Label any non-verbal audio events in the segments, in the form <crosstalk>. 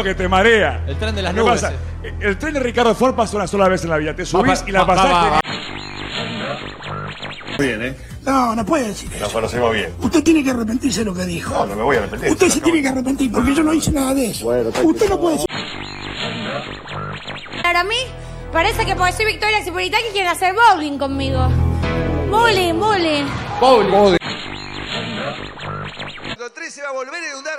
que te marea. El tren de las ¿Qué nubes. pasa? eh. El tren de Ricardo Ford pasa una sola vez en la vida. Te subís Va, y la va, pasás. va, va. Bien, ¿eh? No, no puede decir eso. Nos conocemos bien. Usted tiene que arrepentirse de lo que dijo. No, no me voy a arrepentir. Usted se tiene que arrepentir porque yo no hice nada de eso. Usted no puede decir. Para mí, parece que porque soy Victoria Cipolitaki quieren hacer bowling conmigo. Bowling, bowling. El 3 se va a volver a inundar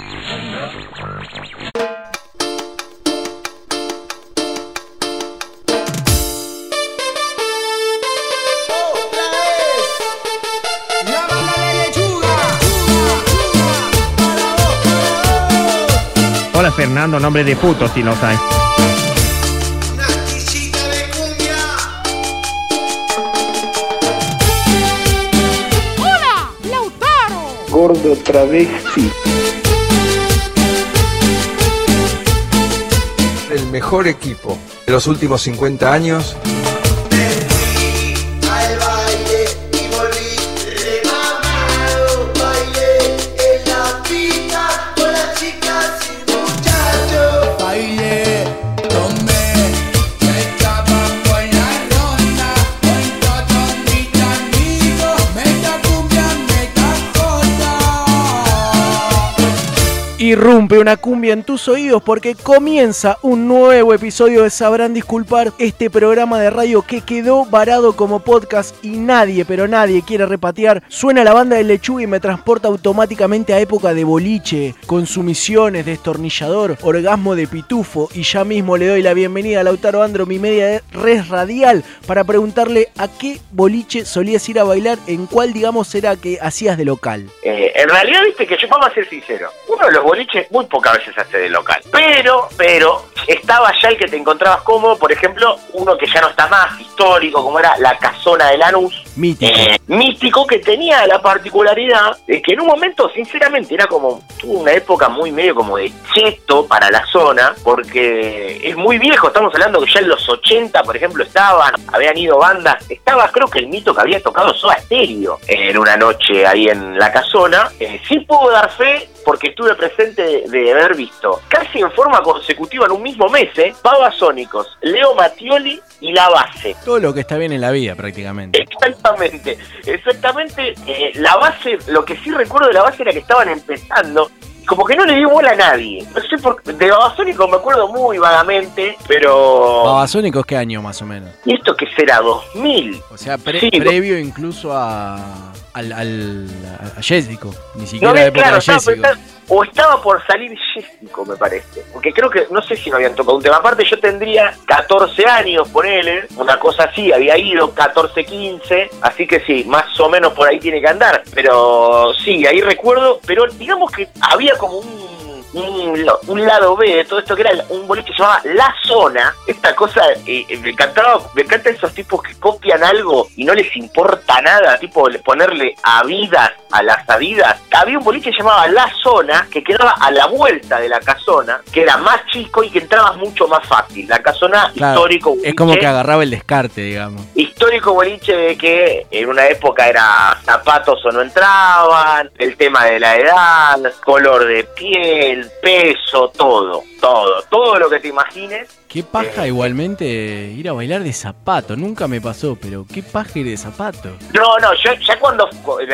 Fernando, nombre de puto si no sabes. ¡Hola! ¡Lautaro! Gordo travesti. El mejor equipo de los últimos 50 años. Irrumpe una cumbia en tus oídos porque comienza un nuevo episodio de Sabrán Disculpar, este programa de radio que quedó varado como podcast y nadie, pero nadie quiere repatear. Suena la banda del lechuga y me transporta automáticamente a época de boliche, consumiciones, destornillador, orgasmo de pitufo y ya mismo le doy la bienvenida a Lautaro Andro, mi media de red radial, para preguntarle a qué boliche solías ir a bailar, en cuál digamos era que hacías de local. Eh, en realidad, viste que yo vamos a ser sincero, uno de los boliches muy pocas veces hace de local. Pero, pero, estaba ya el que te encontrabas cómodo, por ejemplo, uno que ya no está más, histórico, como era la casona de Lanús, Mítico. eh, místico, que tenía la particularidad de que en un momento, sinceramente, era como, tuvo una época muy medio como de cheto para la zona, porque es muy viejo, estamos hablando que ya en los 80, por ejemplo, estaban, habían ido bandas, estaba creo que el mito que había tocado Soda Stereo en una noche ahí en la casona, eh, sí puedo dar fe porque estuve presente de, de haber visto casi en forma consecutiva en un mismo mes, ¿eh? Babasónicos, Leo Mattioli y La Base. Todo lo que está bien en la vida prácticamente. Exactamente, exactamente. eh, la base, lo que sí recuerdo de la base era que estaban empezando. Como que no le dio bola a nadie. No sé por De Babasónicos me acuerdo muy vagamente, pero. Babasónicos, ¿qué año más o menos? ¿Y esto qué será? ¿2000? O sea, pre- Sí, previo incluso a, al, al, a Jessico. Ni No siquiera época claro, de Jessico. o estaba por salir Jessico, me parece. Porque creo que, no sé si no habían tocado un tema. Aparte, yo tendría 14 años, ponele, una cosa así, había ido 14, 15, así que sí, más o menos por ahí tiene que andar. Pero sí, ahí recuerdo, pero digamos que había como un. Un, un lado B de todo esto que era un boliche que se llamaba La Zona. Esta cosa, eh, eh, me encantaba, me encantan esos tipos que copian algo y no les importa nada, tipo le- ponerle Adidas a las Adidas. Había un boliche que se llamaba La Zona que quedaba a la vuelta de la casona, que era más chico y que entrabas mucho más fácil. La casona Claro, histórico es como boliche que agarraba el descarte, digamos. histórico boliche de que en una época era zapatos o no entraban, el tema de la edad, color de piel, peso, todo, todo, todo lo que te imagines. Qué paja igualmente ir a bailar de zapato. Nunca me pasó, pero qué paja ir de zapato. No, no, yo, ya cuando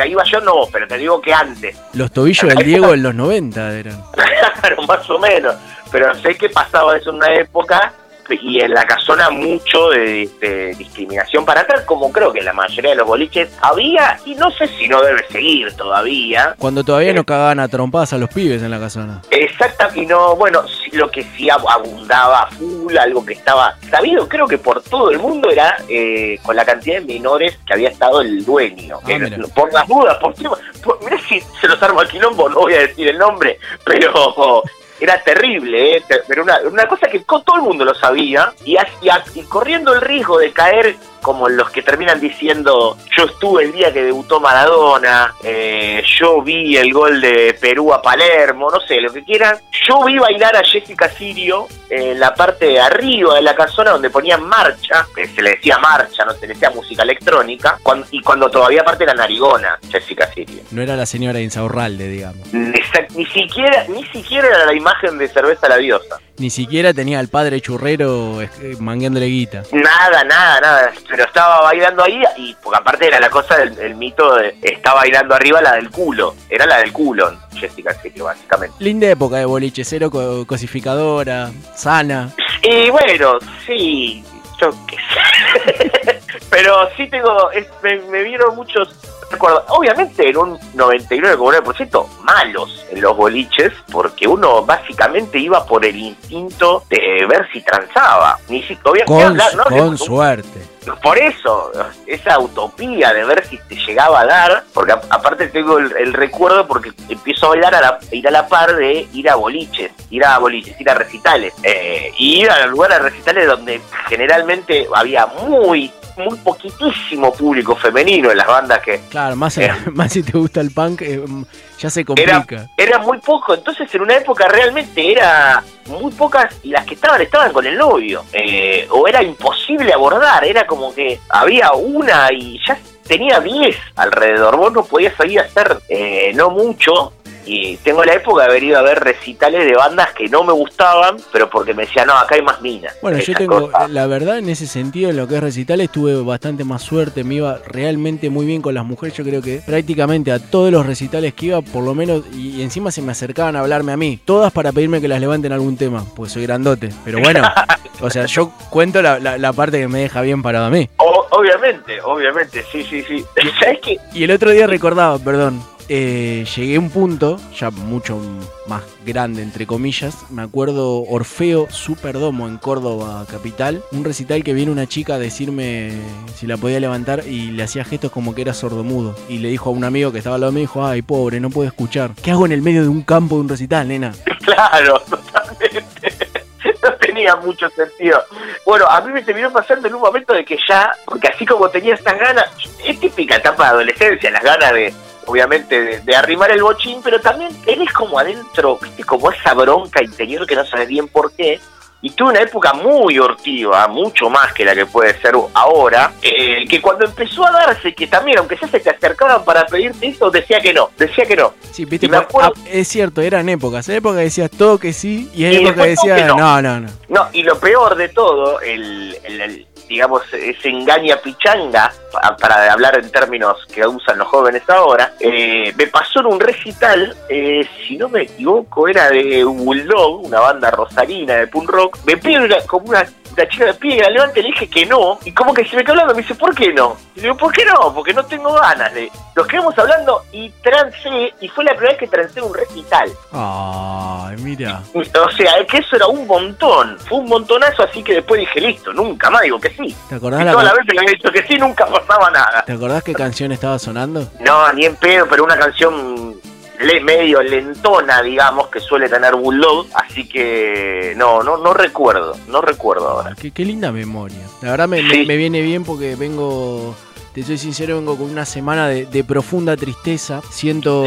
iba yo no, pero te digo que antes, Los tobillos del Diego en los 90 eran. <laughs> claro, más o menos, pero sé que pasaba eso en una época y en la casona mucho de, de discriminación para atrás, como creo que en la mayoría de los boliches había, y no sé si no debe seguir todavía, Cuando todavía no cagaban a trompadas a los pibes en la casona. Exacta, y no, bueno, lo que sí ab- abundaba full, algo que estaba sabido, creo que por todo el mundo, era eh, con la cantidad de menores que había estado el dueño. Ah, Eh, por las dudas, por, por- mirá si se los armo al quilombo, no voy a decir el nombre, pero era terrible, ¿eh? pero una, una cosa que todo el mundo lo sabía y, hacía- y corriendo el riesgo de caer como los que terminan diciendo yo estuve el día que debutó Maradona, eh, yo vi el gol de Perú a Palermo, no sé, lo que quieran. Yo vi bailar a Jessica Sirio en la parte de arriba de la casona donde ponían marcha, que se le decía marcha, no se le decía música electrónica, y cuando todavía aparte era narigona Jessica Sirio. No era la señora Insaurralde, digamos. Exact- Ni siquiera, ni siquiera era la imagen de cerveza la diosa. Ni siquiera tenía al padre churrero eh, mangueándole guita. Nada, nada, nada. Pero estaba bailando ahí y porque aparte era la cosa del el mito de estaba bailando arriba la del culo. Era la del culo, Jessica Sirio, básicamente. Linda época de boliche, cero co- cosificadora, sana. Y bueno, sí, yo qué sé. <laughs> Pero sí tengo, es- me, me vieron muchos recuerdos. Obviamente en un 99,9% malos en los boliches, porque uno básicamente iba por el instinto de ver si transaba. Ni si, Con, hablar, ¿no? con suerte. por eso, esa utopía de ver si te llegaba a dar, porque a- aparte tengo el, el recuerdo porque empiezo a bailar a la, ir a la par de ir a boliches, ir a boliches, ir a recitales, eh, y ir a lugares recitales donde generalmente había muy, muy poquitísimo público femenino en las bandas que Claro, más, Eh. <laughs> más si te gusta el punk, eh, mm, ya se era, complica. era muy poco, entonces en una época realmente era muy pocas y las que estaban estaban con el novio, eh, o era imposible abordar, era como que había una y ya tenía 10 alrededor, vos no podías salir a hacer eh, no mucho. Y tengo la época de haber ido a ver recitales de bandas que no me gustaban, pero porque me decían, no, acá hay más minas. Bueno, yo tengo, la verdad, en ese sentido, en lo que es recitales, tuve bastante más suerte, me iba realmente muy bien con las mujeres, yo creo que prácticamente a todos los recitales que iba, por lo menos, y encima se me acercaban a hablarme a mí, todas para pedirme que las levanten algún tema, pues soy grandote, pero bueno, <laughs> o sea, yo cuento la, la- la parte que me deja bien parado a mí. O- obviamente, obviamente, sí, sí, sí. <laughs> ¿Sabes qué? Y el otro día recordaba, perdón, eh, llegué a un punto, ya mucho más grande, entre comillas, me acuerdo Orfeo Superdomo en Córdoba Capital, un recital que viene una chica a decirme si la podía levantar y le hacía gestos como que era sordomudo. Y le dijo a un amigo que estaba al lado mío, dijo, ay, pobre, no puedo escuchar. ¿Qué hago en el medio de un campo de un recital, nena? <laughs> Claro, totalmente. <laughs> No tenía mucho sentido. Bueno, a mí me terminó pasando en un momento de que ya, porque así como tenía estas ganas, es típica etapa de adolescencia, las ganas de, obviamente, de, de arrimar el bochín, pero también tenés como adentro, viste, como esa bronca interior que no sabes bien por qué. Y tuve una época muy hortiva, mucho más que la que puede ser ahora, eh, que cuando empezó a darse, que también, aunque ya se te acercaban para pedirte eso, decía que no, decía que no. Sí, viste, me acuerdo- ah, es cierto, eran épocas. En época decías todo que sí y en época decías, no. no, no, no. No, y lo peor de todo, el, el- el, digamos, ese engaña pichanga, pa- para hablar en términos que usan los jóvenes ahora, eh, me pasó en un recital, eh, si no me equivoco, era de Bulldog, una banda rosarina de punk rock, me pide una, como una, una chica de pie la levante, le dije que no, y como que se me quedó hablando, me dice, ¿por qué no? Y le digo, ¿por qué no? Porque no tengo ganas de... Nos quedamos hablando y trancé, y fue la primera vez que trancé en un recital. Ay, mira. O sea, es que eso era un montón, fue un montonazo, así que después dije, listo, nunca más digo que sí. ¿Te acordás Y la toda la can- vez que había dicho que sí, nunca pasaba nada. ¿Te acordás qué canción estaba sonando? No, ni en pedo, pero una canción le- medio lentona, digamos, que suele tener Bulldog, así que no, no, no recuerdo, no recuerdo ahora. Qué, qué linda memoria. La verdad me, me viene bien porque vengo, te soy sincero, vengo con una semana de, de profunda tristeza. Siento,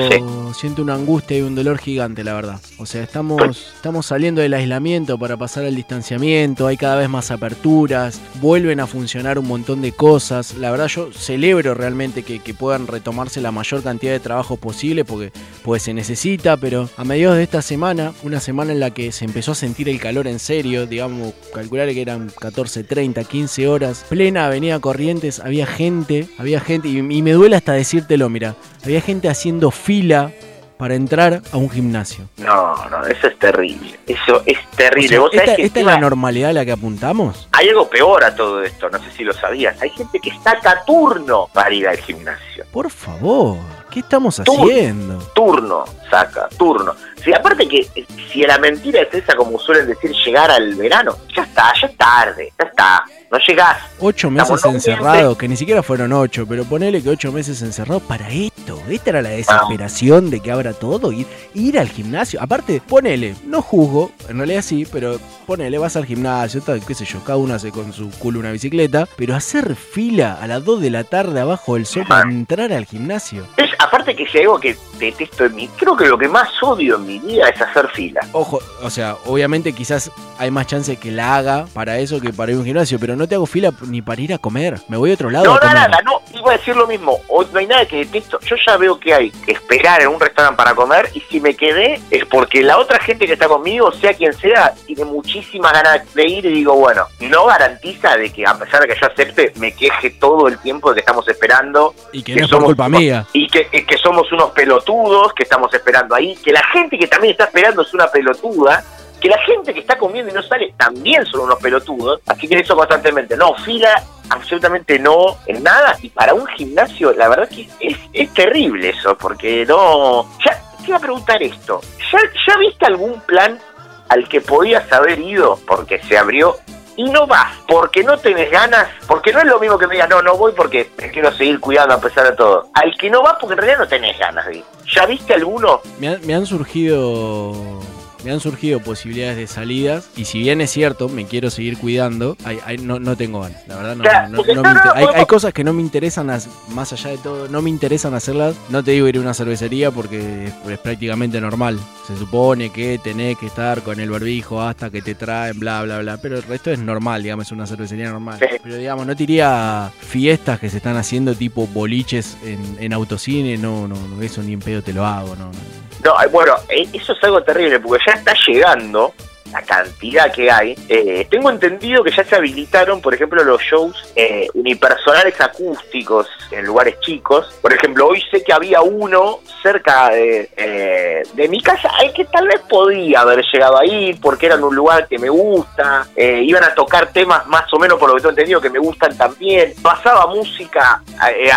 siento una angustia y un dolor gigante, la verdad. O sea, estamos, estamos saliendo del aislamiento para pasar al distanciamiento, hay cada vez más aperturas, vuelven a funcionar un montón de cosas. La verdad yo celebro realmente que, que puedan retomarse la mayor cantidad de trabajo posible porque pues se necesita, pero a mediados de esta semana, una semana en la que se empezó a sentir el calor en serio, digamos, calcular que eran 14, 30, 15 horas, plena avenida Corrientes, había gente, había gente, y, y me duele hasta decírtelo, mira, había gente haciendo fila para entrar a un gimnasio. No, no, eso es terrible, eso es terrible. O sea, Vos sabés ¿esta, que esta es la normalidad a la que apuntamos? hay algo peor a todo esto, no sé si lo sabías, hay gente que saca turno para ir al gimnasio. Por favor, ¿qué estamos haciendo? turno, saca, turno. Si aparte que eh, si la mentira es esa, como suelen decir, llegar al verano, ya está, ya es tarde, ya está. No llegás. Ocho meses Estamos encerrados, que ni siquiera fueron ocho, pero ponele que ocho meses encerrados para esto. Esta era la desesperación de que abra todo, ir, ir al gimnasio. Aparte, ponele, no juzgo, en realidad sí, pero ponele, vas al gimnasio, tal, qué sé yo, cada uno hace con su culo una bicicleta, pero hacer fila a las 2 de la tarde abajo del sol para entrar al gimnasio. Es, aparte que si hay algo que detesto en mí, creo que lo que más odio en mi vida es hacer fila. Ojo, o sea, obviamente quizás hay más chance que la haga para eso que para ir a un gimnasio, pero no te hago fila ni para ir a comer. Me voy a otro lado No, a no, comer. nada, no, iba a decir lo mismo. O- no hay nada que detesto. Yo ya veo que hay que esperar en un restaurante para comer y si me quedé es porque la otra gente que está conmigo, sea quien sea, tiene muchísimas ganas de ir y digo, bueno, no garantiza de que a pesar de que yo acepte, me queje todo el tiempo de que estamos esperando Y que no es por culpa mía. Y que, y que somos unos pelotudos que estamos esperando ahí, que la gente que también está esperando es una pelotuda, que la gente que está comiendo y no sale también son unos pelotudos, así que eso constantemente, no, fila absolutamente no en nada, y para un gimnasio la verdad que es, es terrible eso, porque no... Ya, te iba a preguntar esto, ¿ya, ¿ya viste algún plan al que podías haber ido porque se abrió y no vas porque no tenés ganas, porque no es lo mismo que me digas, no, no voy porque me quiero seguir cuidando a pesar de todo. Al que no vas porque en realidad no tenés ganas ir. ¿Ya viste alguno? Me han surgido. Me han surgido posibilidades de salidas. Y si bien es cierto, me quiero seguir cuidando, hay- hay- no, no tengo ganas. La verdad, no, Claro, no- porque no no, me inter- hay, cosas que no me interesan, más allá de todo, no me interesan hacerlas. No te digo ir a una cervecería porque es, es prácticamente normal. Se supone que tenés que estar con el barbijo hasta que te traen, bla, bla, bla. Pero el resto es normal, digamos, es una cervecería normal. Sí. Pero digamos, no te iría a fiestas que se están haciendo tipo boliches en, en autocine. No, no, no, eso ni en pedo te lo hago, no. no. No, bueno, eh, eso es algo terrible porque ya está llegando la cantidad que hay. Eh, tengo entendido que ya se habilitaron, por ejemplo, los shows eh, unipersonales acústicos en lugares chicos. Por ejemplo, hoy sé que había uno cerca de, eh, de mi casa al que tal vez podía haber llegado ahí porque era en un lugar que me gusta. Eh, iban a tocar temas más o menos, por lo que tengo entendido, que me gustan también. Pasaba música eh,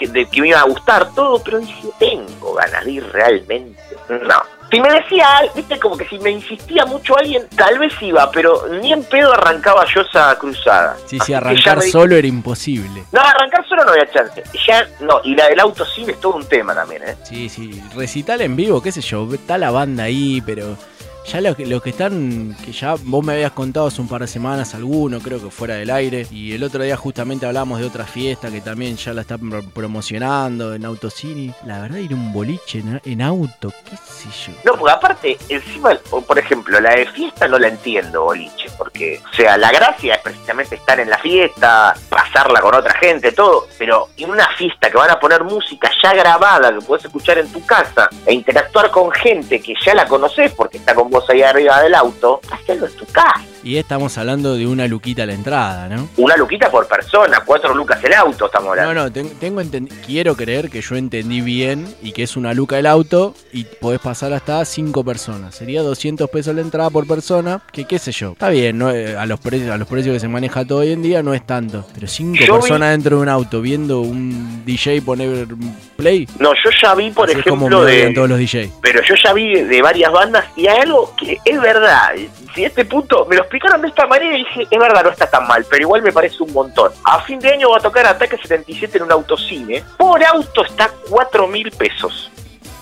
eh, de- que me iba a gustar, todo, pero dije, tengo ganas de ir realmente. No. Si me decía, al- viste, como que si me insistía mucho alguien, tal vez iba, pero ni en pedo arrancaba yo esa cruzada. Sí, Así sí, arrancar solo era imposible. No, arrancar solo no había chance. Ya, no, y la del auto sí es todo un tema también, ¿eh? Sí, sí, recital en vivo, qué sé yo, está la banda ahí, pero ya los que, los que están, que ya vos me habías contado hace un par de semanas alguno, creo que fuera del aire, y el otro día justamente hablamos de otra fiesta que también ya la están pro- promocionando en Autocine. La verdad, ir un boliche en, auto, qué sé yo. No, porque aparte, encima, por ejemplo, la de fiesta no la entiendo, boliche, porque, o sea, la gracia es precisamente estar en la fiesta, pasarla con otra gente, todo, pero en una fiesta que van a poner música ya grabada, que puedes escuchar en tu casa, e interactuar con gente que ya la conoces porque está con vos ahí arriba del auto, hacerlo en tu casa. Y estamos hablando de una luquita a la entrada, ¿no? Una luquita por persona, cuatro lucas el auto, estamos hablando. No, no, ten- tengo quiero creer que yo entendí bien y que es una luca el auto y podés pasar hasta cinco personas. Sería 200 pesos la entrada por persona, que qué sé yo. Está bien, no, Eh, a, los precios, a los precios que se maneja todo hoy en día no es tanto. Pero cinco Yo vi- personas dentro de un auto viendo un DJ poner play. No, yo ya vi, por así como ejemplo, me de, todos los DJ. pero yo ya vi de varias bandas y hay algo que es verdad. Si a este punto me lo explicaron de esta manera y dije, es verdad, no está tan mal, pero igual me parece un montón. A fin de año va a tocar Ataque 77 en un autocine. Por auto está 4 mil pesos.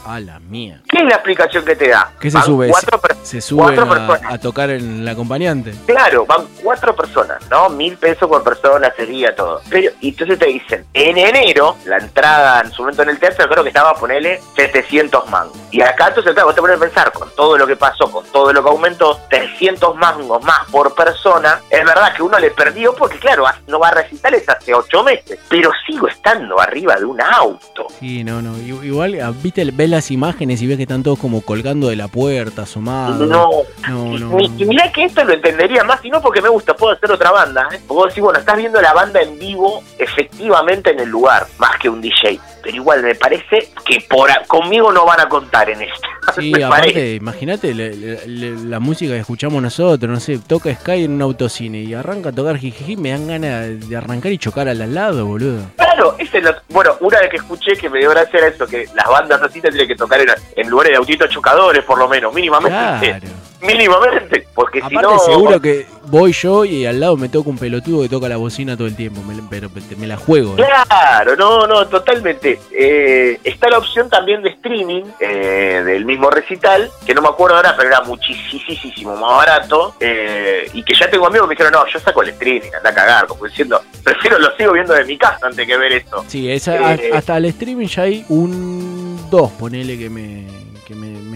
A la mía. ¿Qué es la explicación que te da? ¿Qué se Van sube? Cuatro Se suben cuatro a, personas. a tocar en el acompañante. Claro, van cuatro personas, ¿no? Mil pesos por persona sería todo. Pero, y entonces te dicen, en enero, la entrada en su momento en el teatro, creo que estaba a ponerle 700 mangos. Y acá entonces, claro, vos te pones a pensar, con todo lo que pasó, con todo lo que aumentó, 300 mangos más por persona, es verdad que uno le perdió porque, claro, no va a recitales hace ocho meses, pero sigo estando arriba de un auto. Sí, no, no. Igual, ah, viste, ves las imágenes y ves que están todos como colgando de la puerta, asomados. No, no, no. Mi- y mirá que esto lo entendería más, y no porque me gusta, puedo hacer otra banda. ¿eh? Porque vos decís, bueno, estás viendo la banda en vivo efectivamente en el lugar, más que un DJ. Pero igual me parece que por a- conmigo no van a contar en esto. <laughs> Sí, aparte, imagínate la, la- la música que escuchamos nosotros, no sé, toca Sky en un autocine y arranca a tocar jijiji, me dan ganas de arrancar y chocar al al lado, boludo. Claro, ese es lo- bueno, una vez que escuché que me dio gracia era eso, que las bandas así tendrían que tocar en, en lugares de autitos chocadores, por lo menos, mínimamente. Claro. Mínimamente, porque si no... seguro que voy yo y al lado me toca un pelotudo que toca la bocina todo el tiempo, me, pero me la juego. ¿eh? Claro, no, no, totalmente. Eh, está la opción también de streaming eh, del mismo recital, que no me acuerdo ahora, pero era muchísimo más barato. eh, y que ya tengo amigos que me dijeron, no, yo saco el streaming, anda a cagar, como diciendo, <laughs> prefiero lo sigo viendo de mi casa antes que ver esto. Sí, esa, Eh, hasta el streaming ya hay un 2, ponele que me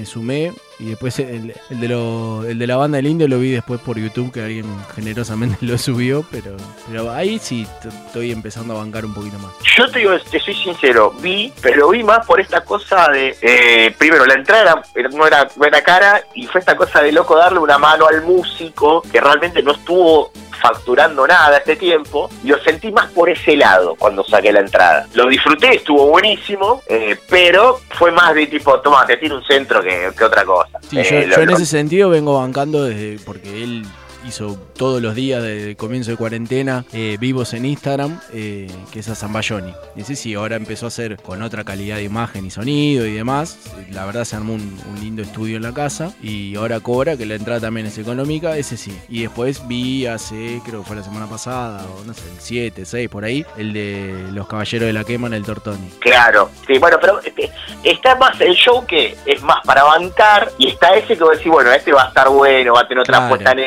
sumé. Y después el, de lo, el de la banda del indio lo vi después por YouTube, que alguien generosamente <laughs> lo subió. Pero, pero ahí sí estoy empezando a bancar un poquito más. Yo te digo, te soy sincero, vi, pero vi más por esta cosa de, eh, primero, la entrada era, no era cara y fue esta cosa de loco darle una mano al músico que realmente no estuvo facturando nada este tiempo. y Lo sentí más por ese lado cuando saqué la entrada. Lo disfruté, estuvo buenísimo, eh, pero fue más de tipo, toma, te tiro un centro que, que otra cosa. Sí, Eh, yo, yo en ese sentido vengo bancando desde porque él hizo todos los días desde comienzo de cuarentena eh, vivos en Instagram, eh, que es a Zambayoni. Ese sí, ahora empezó a hacer con otra calidad de imagen y sonido y demás. La verdad se armó un, un lindo estudio en la casa y ahora cobra, que la entrada también es económica, ese sí. Y después vi hace, creo que fue la semana pasada, o no sé, el 7, 6, por ahí, el de Los Caballeros de la Quema en el Tortoni. Claro, sí, bueno, pero este, está más el show que es más para bancar y está ese que vos decís, bueno, este va a estar bueno, va a tener otra Claro. puesta en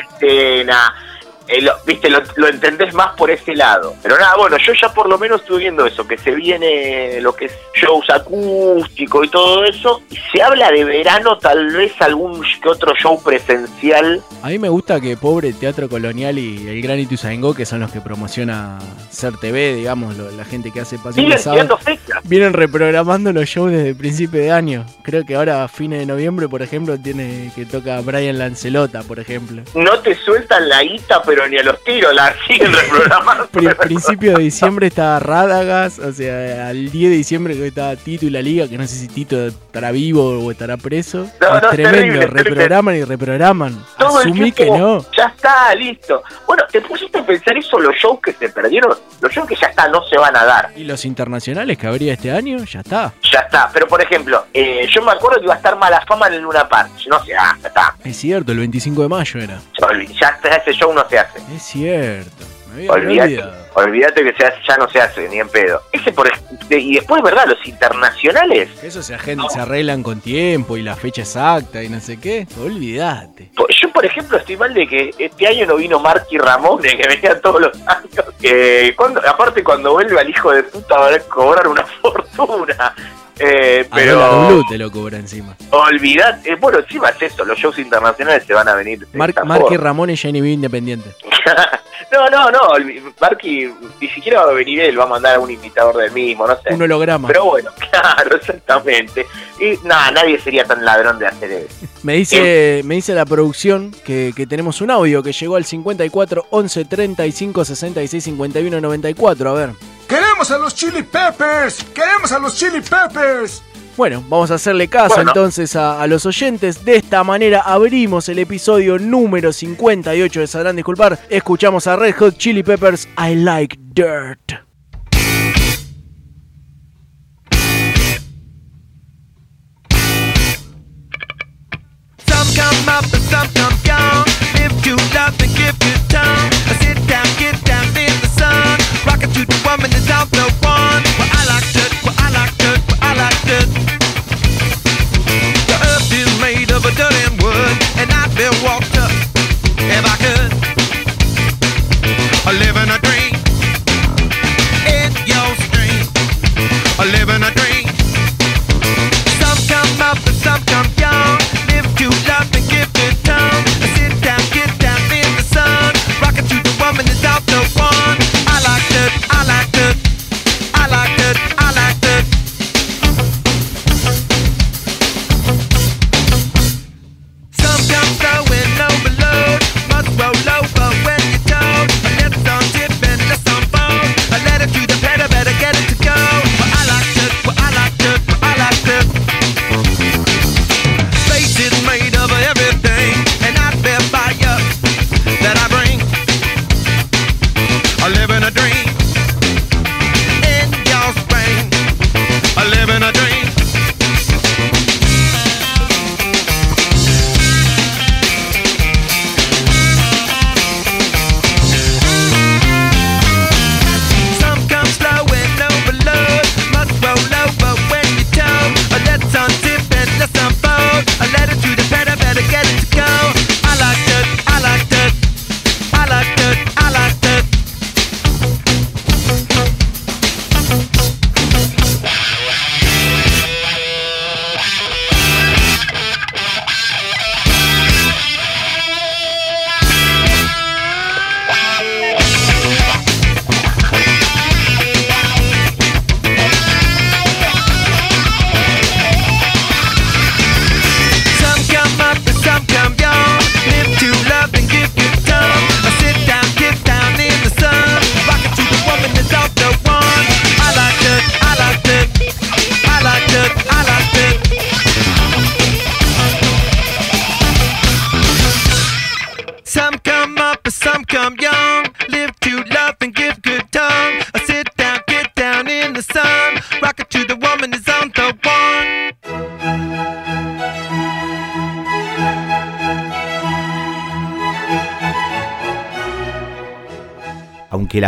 pena eh, lo- viste, lo, lo entendés más por ese lado. Pero nada, bueno, yo ya por lo menos estuve viendo eso, que se viene lo que es shows acústicos y todo eso, y se habla de verano, tal vez algún que otro show presencial. A mí me gusta que Pobre Teatro Colonial y el Gran Ituzaingó, que son los que promociona Ser TV, digamos, lo- la gente que hace Pasión vienen reprogramando los shows desde principio de año. Creo que ahora a fines de noviembre, por ejemplo, tiene que toca Brian Lancelota, por ejemplo. No te sueltan la guita, pero ni a los tiros, la <laughs> siguen reprogramando. Pri- principio de diciembre está Rádagas, o sea, al 10 de diciembre que está Tito y la Liga, que no sé si Tito estará vivo o estará preso. No, es no, tremendo, terrible, terrible. reprograman y reprograman. todo el Asumí que tiempo, no. Ya está, listo. Bueno, te pusiste a pensar eso, los shows que se perdieron, los shows que ya está, no se van a dar. Y los internacionales que habría este año, ya está. Ya está. Pero por ejemplo, eh, yo me acuerdo que iba a estar mala fama en el Luna Park. No sé, ah, ya está. Es cierto, el 25 de mayo era. Ya ese show no se hace. Es cierto. Olvídate, que se hace- ya no se hace, ni en pedo. Ese por y después, ¿verdad? Los internacionales. Eso se, se arreglan con tiempo y la fecha exacta y no sé qué. Olvídate. Yo, por ejemplo, estoy mal de que este año no vino Marky Ramón, de que venía todos los años. Que cuando, aparte, cuando vuelve al hijo de puta va a cobrar una <laughs> fortuna. Eh, A pero blue te lo cobra encima. olvidad, eh, bueno, encima es eso, los shows internacionales se van a venir. Mar Marky. Ramón y Jenny B Independiente. <laughs> no, no, no, Marky ni siquiera va a venir él, va a mandar a un imitador del mismo, no sé. Un holograma. Pero bueno, <laughs> claro, exactamente. Y nada, nadie sería tan ladrón de hacer eso. <laughs> Me dice, me dice la producción que, que tenemos un audio que llegó al 54 11 35 66 51 94. A ver. ¡Queremos a los Chili Peppers! ¡Queremos a los Chili Peppers! Bueno, vamos a hacerle caso Bueno. entonces a, a los oyentes. De esta manera abrimos el episodio número 58 de Sabrán Disculpar. Escuchamos a Red Hot Chili Peppers I Like Dirt. Some come up and some come down. Live to love and give good time. Sit down, get down in the sun. The woman is out the one. Well, I like it, well, I like it, well, I like it. The earth is made of a wood, and I'd be walked up if I could. Live a dream. In your stream. Live a dream. Some come up and some come down. Live to love and give time. Down, dollar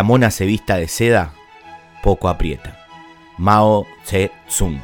la mona se vista de seda, poco aprieta. Mao Tse-tung.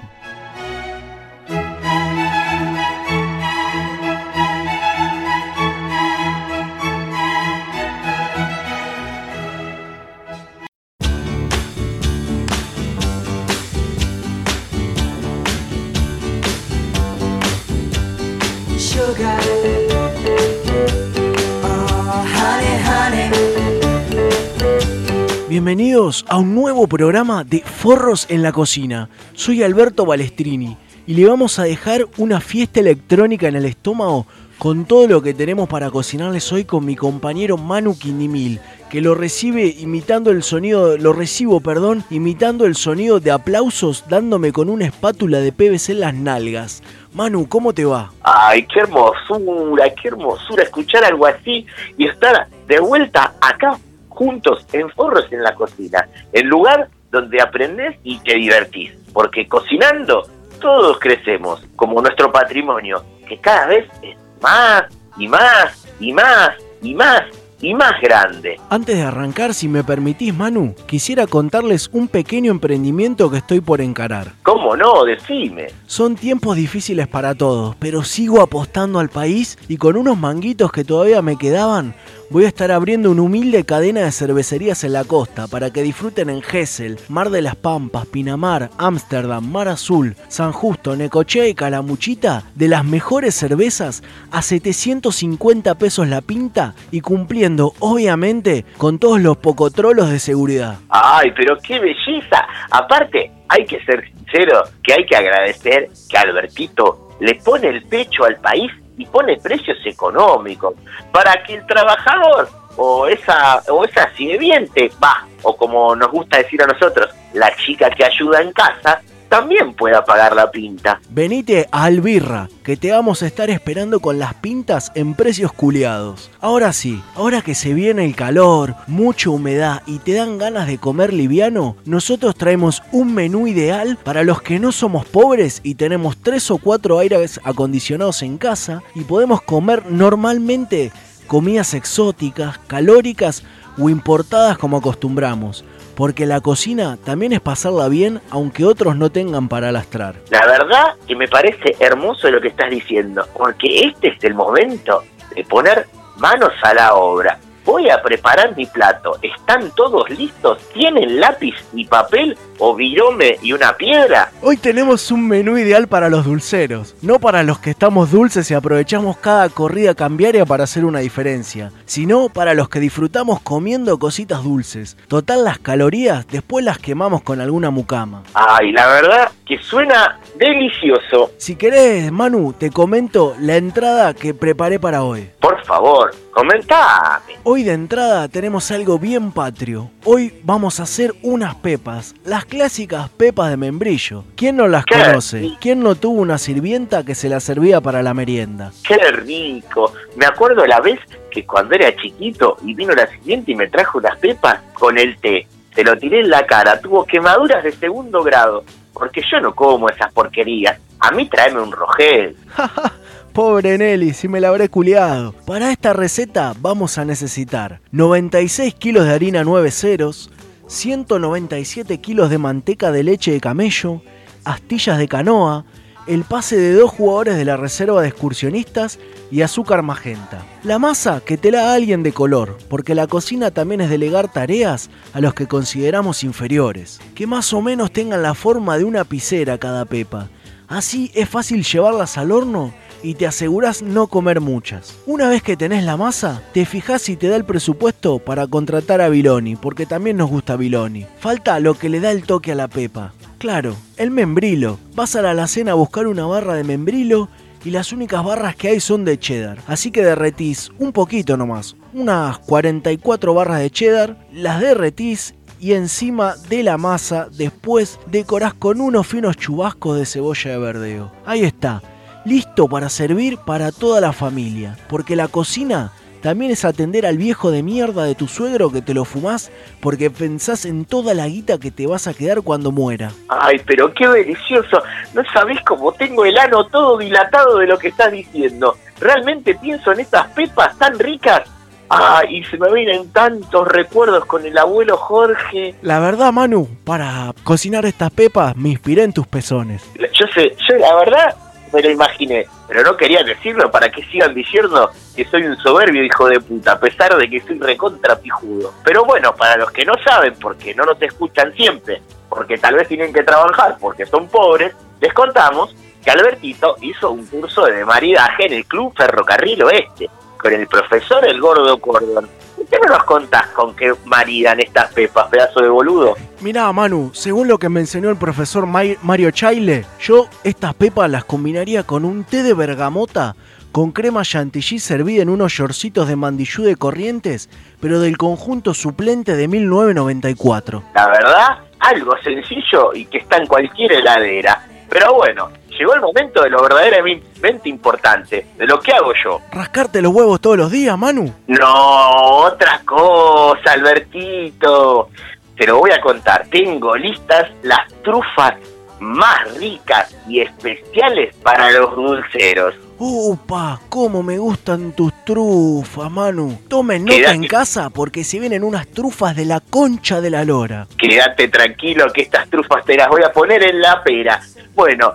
A un nuevo programa de Forros en la Cocina. Soy Alberto Balestrini y le vamos a dejar una fiesta electrónica en el estómago con todo lo que tenemos para cocinarles hoy con mi compañero Manu Quindimil, que lo recibe imitando el sonido, lo recibo, perdón, imitando el sonido de aplausos dándome con una espátula de PVC en las nalgas. Manu, ¿cómo te va? Ay, qué hermosura, qué hermosura escuchar algo así y estar de vuelta acá juntos en Forros en la Cocina, el lugar donde aprendes y te divertís, porque cocinando todos crecemos, como nuestro patrimonio, que cada vez es más y más y más y más y más grande. Antes de arrancar, si me permitís, Manu, quisiera contarles un pequeño emprendimiento que estoy por encarar. ¿Cómo no? Decime. Son tiempos difíciles para todos, pero sigo apostando al país y con unos manguitos que todavía me quedaban, voy a estar abriendo una humilde cadena de cervecerías en la costa para que disfruten en Gesell, Mar de las Pampas, Pinamar, Ámsterdam, Mar Azul, San Justo, Necochea y Calamuchita de las mejores cervezas a 750 pesos la pinta y cumpliendo, obviamente, con todos los pocotrolos de seguridad. Ay, pero qué belleza. Aparte, hay que ser sincero, que hay que agradecer que Albertito le pone el pecho al país y pone precios económicos para que el trabajador o esa o esa sirviente, va, o como nos gusta decir a nosotros, la chica que ayuda en casa, también pueda pagar la pinta. Venite a Albirra, que te vamos a estar esperando con las pintas en precios culiados. Ahora sí, ahora que se viene el calor, mucha humedad y te dan ganas de comer liviano, nosotros traemos un menú ideal para los que no somos pobres y tenemos tres o cuatro aires acondicionados en casa y podemos comer normalmente comidas exóticas, calóricas o importadas como acostumbramos porque la cocina también es pasarla bien aunque otros no tengan para lastrar. La verdad que me parece hermoso lo que estás diciendo, porque este es el momento de poner manos a la obra. Voy a preparar mi plato. ¿Están todos listos? ¿Tienen lápiz y papel o virome y una piedra? Hoy tenemos un menú ideal para los dulceros, no para los que estamos dulces y aprovechamos cada corrida cambiaria para hacer una diferencia, sino para los que disfrutamos comiendo cositas dulces. Total las calorías después las quemamos con alguna mucama. Ay, la verdad que suena delicioso. Si querés, Manu, te comento la entrada que preparé para hoy. Por favor, comentame. Hoy de entrada tenemos algo bien patrio. Hoy vamos a hacer unas pepas, las clásicas pepas de membrillo. ¿Quién no las Qué conoce? ¿Quién no tuvo una sirvienta que se la servía para la merienda? Qué rico. Me acuerdo la vez que cuando era chiquito y vino la siguiente y me trajo unas pepas con el té. Se lo tiré en la cara, tuvo quemaduras de segundo grado. Porque yo no como esas porquerías. A mí tráeme un rogel. <laughs> Pobre Nelly, si me la habré culiado. Para esta receta vamos a necesitar 96 kilos de harina 9 ceros, 197 kilos de manteca de leche de camello, astillas de canoa, el pase de dos jugadores de la reserva de excursionistas y azúcar magenta. La masa que te la haga alguien de color, porque la cocina también es delegar tareas a los que consideramos inferiores. Que más o menos tengan la forma de una piscera cada pepa. Así es fácil llevarlas al horno y te aseguras no comer muchas. Una vez que tenés la masa, te fijás si te da el presupuesto para contratar a Biloni, porque también nos gusta Biloni. Falta lo que le da el toque a la pepa. Claro, el membrilo. Vas a la alacena a buscar una barra de membrilo y las únicas barras que hay son de cheddar. Así que derretís un poquito nomás, unas 44 barras de cheddar, las derretís y encima de la masa después decorás con unos finos chubascos de cebolla de verdeo. Ahí está, listo para servir para toda la familia, porque la cocina también es atender al viejo de mierda de tu suegro que te lo fumás porque pensás en toda la guita que te vas a quedar cuando muera. Ay, pero qué delicioso. No sabés cómo tengo el ano todo dilatado de lo que estás diciendo. Realmente pienso en estas pepas tan ricas. Ay, y se me vienen tantos recuerdos con el abuelo Jorge. La verdad, Manu, para cocinar estas pepas me inspiré en tus pezones. Yo sé, yo la verdad me lo imaginé, pero no quería decirlo para que sigan diciendo que soy un soberbio hijo de puta, a pesar de que soy recontra pijudo. Pero bueno, para los que no saben, porque no nos escuchan siempre, porque tal vez tienen que trabajar, porque son pobres, les contamos que Albertito hizo un curso de maridaje en el Club Ferrocarril Oeste, con el profesor El Gordo Cordón. ¿Qué me nos contás con qué maridan estas pepas, pedazo de boludo? Mirá, Manu, según lo que me enseñó el profesor Mario Chaile, yo estas pepas las combinaría con un té de bergamota con crema chantilly servida en unos shortcitos de mandillú de Corrientes, pero del conjunto suplente de 1994. La verdad, algo sencillo y que está en cualquier heladera. Pero bueno, llegó el momento de lo verdaderamente importante, de lo que hago yo. ¿Rascarte los huevos todos los días, Manu? No, otra cosa, Albertito. Te lo voy a contar. Tengo listas las trufas más ricas y especiales para los dulceros. ¡Upa! ¡Cómo me gustan tus trufas, Manu! Tomen nota en casa porque se vienen unas trufas de la concha de la lora. Quédate tranquilo que estas trufas te las voy a poner en la pera. Bueno,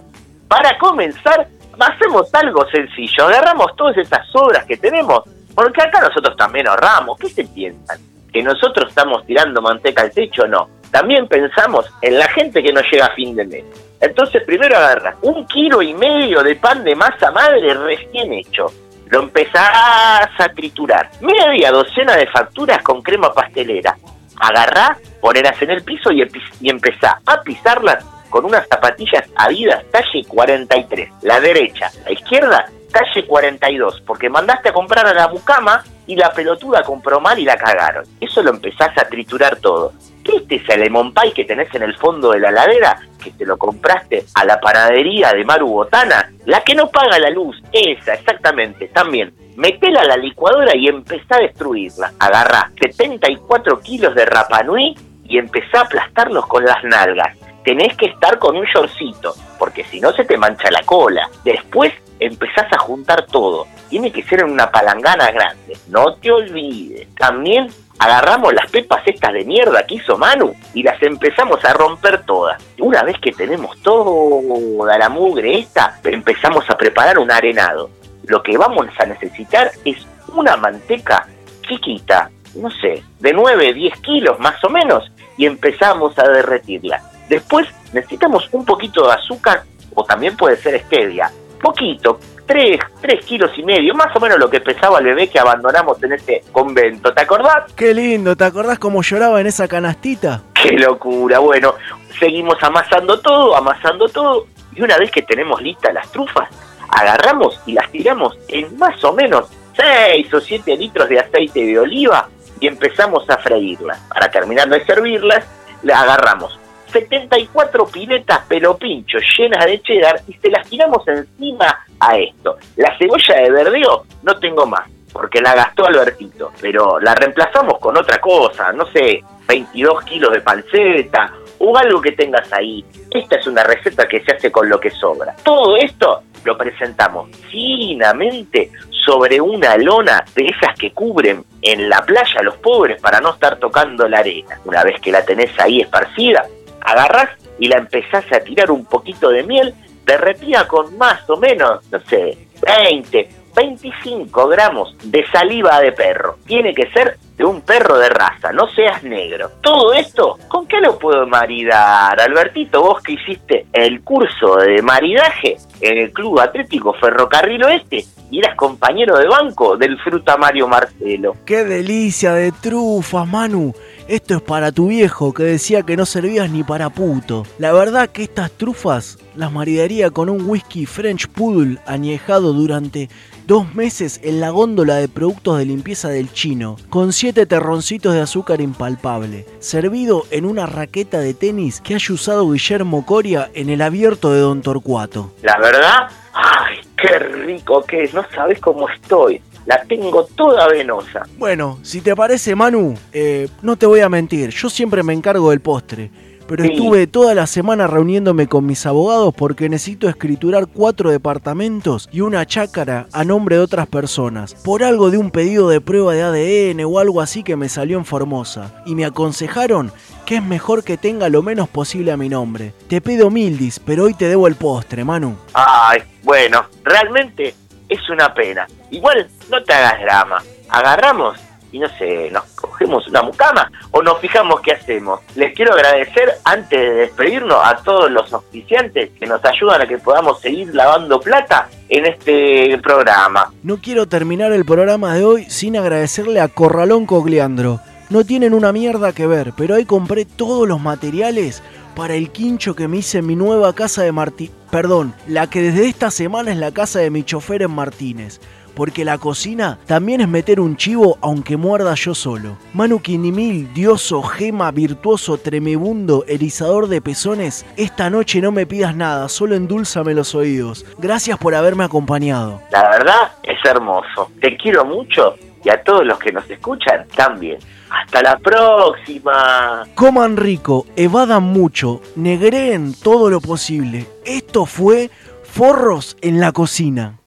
para comenzar, hacemos algo sencillo. Agarramos todas esas sobras que tenemos, porque acá nosotros también ahorramos. ¿Qué se piensan? ¿Que nosotros estamos tirando manteca al techo? No. También pensamos en la gente que no llega a fin de mes. Entonces primero agarras un kilo y medio de pan de masa madre recién hecho. Lo empezás a triturar. Media docena de facturas con crema pastelera. Agarrá, ponerlas en el piso y, y empezá a pisarlas con unas zapatillas Adidas talle 43. La derecha, la izquierda, talle 42. Porque mandaste a comprar a la mucama y la pelotuda compró mal y la cagaron. Eso lo empezás a triturar todo. Este es el lemon pie que tenés en el fondo de la ladera, que te lo compraste a la panadería de Maru Botana, la que no paga la luz, esa, exactamente, también. Metela a la licuadora y empezá a destruirla. Agarrá 74 kilos de Rapanui y empezá a aplastarlos con las nalgas. Tenés que estar con un shortcito, porque si no se te mancha la cola. Después empezás a juntar todo. Tiene que ser en una palangana grande. No te olvides. También agarramos las pepas estas de mierda que hizo Manu y las empezamos a romper todas. Una vez que tenemos toda la mugre esta, empezamos a preparar un arenado. Lo que vamos a necesitar es una manteca chiquita, no sé, de 9, 10 kilos más o menos, y empezamos a derretirla. Después necesitamos un poquito de azúcar o también puede ser stevia. Poquito, 3, 3 kilos y medio, más o menos lo que pesaba el bebé que abandonamos en ese convento. ¿Te acordás? ¡Qué lindo! ¿Te acordás cómo lloraba en esa canastita? ¡Qué locura! Bueno, seguimos amasando todo, amasando todo. Y una vez que tenemos listas las trufas, agarramos y las tiramos en más o menos 6 o 7 litros de aceite de oliva y empezamos a freírlas. Para terminar de servirlas, le agarramos 74 piletas pelo pincho llenas de cheddar y se las tiramos encima a esto. La cebolla de verdeo no tengo más, porque la gastó Albertito, pero la reemplazamos con otra cosa, no sé, 22 kilos de panceta o algo que tengas ahí. Esta es una receta que se hace con lo que sobra. Todo esto lo presentamos finamente sobre una lona de esas que cubren en la playa los pobres para no estar tocando la arena. Una vez que la tenés ahí esparcida, agarrás y la empezás a tirar un poquito de miel derretida con más o menos, no sé, 20, 25 gramos de saliva de perro. Tiene que ser de un perro de raza, no seas negro. Todo esto, ¿con qué lo puedo maridar? Albertito, vos que hiciste el curso de maridaje en el Club Atlético Ferrocarril Oeste y eras compañero de banco del Fruta Mario Marcelo. ¡Qué delicia de trufas, Manu! Esto es para tu viejo que decía que no servías ni para puto. La verdad que estas trufas las maridaría con un whisky French Poodle añejado durante dos meses en la góndola de productos de limpieza del chino, con siete terroncitos de azúcar impalpable, servido en una raqueta de tenis que haya usado Guillermo Coria en el abierto de Don Torcuato. La verdad, ay, qué rico que es, no sabes cómo estoy. La tengo toda venosa. Bueno, si te parece, Manu, eh, no te voy a mentir, yo siempre me encargo del postre. Pero Sí. estuve toda la semana reuniéndome con mis abogados porque necesito escriturar cuatro departamentos y una chácara a nombre de otras personas. Por algo de un pedido de prueba de ADN o algo así que me salió en Formosa. Y me aconsejaron que es mejor que tenga lo menos posible a mi nombre. Te pido mildis, pero hoy te debo el postre, Manu. Ay, bueno, realmente es una pena. Igual, no te hagas drama. Agarramos y no sé, nos cogemos una mucama o nos fijamos qué hacemos. Les quiero agradecer antes de despedirnos a todos los auspiciantes que nos ayudan a que podamos seguir lavando plata en este programa. No quiero terminar el programa de hoy sin agradecerle a Corralón Cogliandro. No tienen una mierda que ver, pero ahí compré todos los materiales para el quincho que me hice en mi nueva casa de Martí... Perdón, la que desde esta semana es la casa de mi chofer en Martínez. Porque la cocina también es meter un chivo aunque muerda yo solo. Manu Quinimil, dioso, gema, virtuoso, tremebundo, erizador de pezones, esta noche no me pidas nada, solo endulzame los oídos. Gracias por haberme acompañado. La verdad es hermoso. Te quiero mucho y a todos los que nos escuchan también. Hasta la próxima. Coman rico, evadan mucho, negreen todo lo posible. Esto fue Forros en la cocina.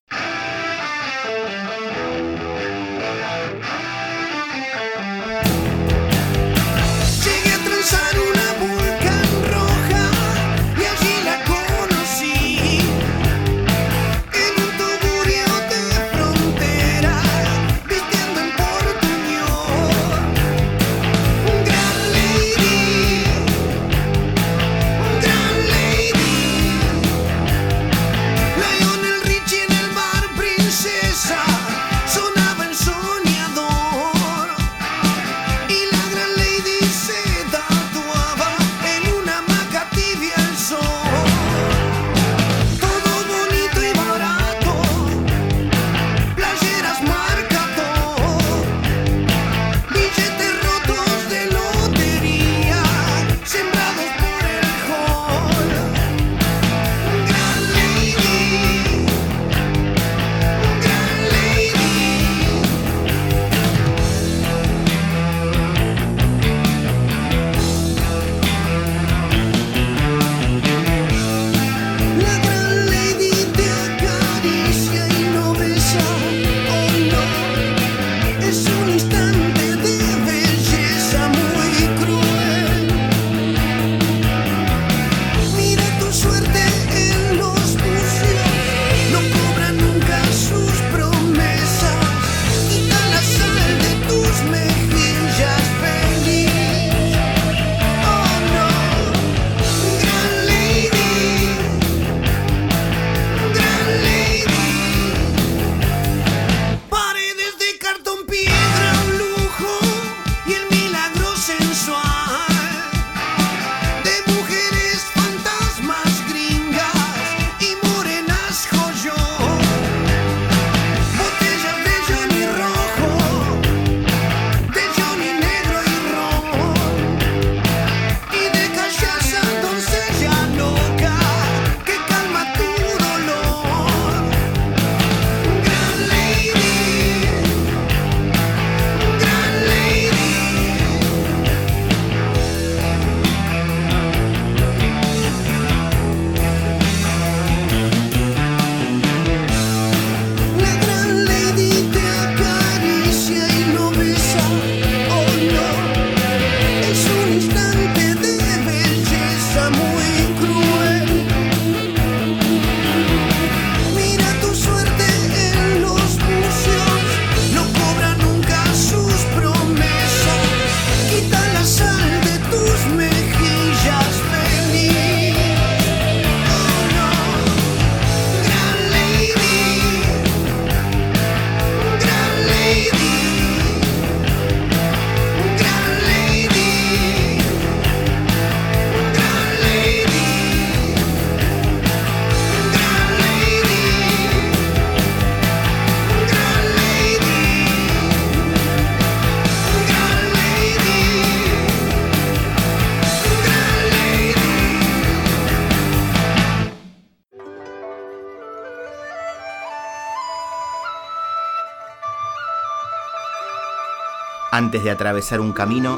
Antes de atravesar un camino,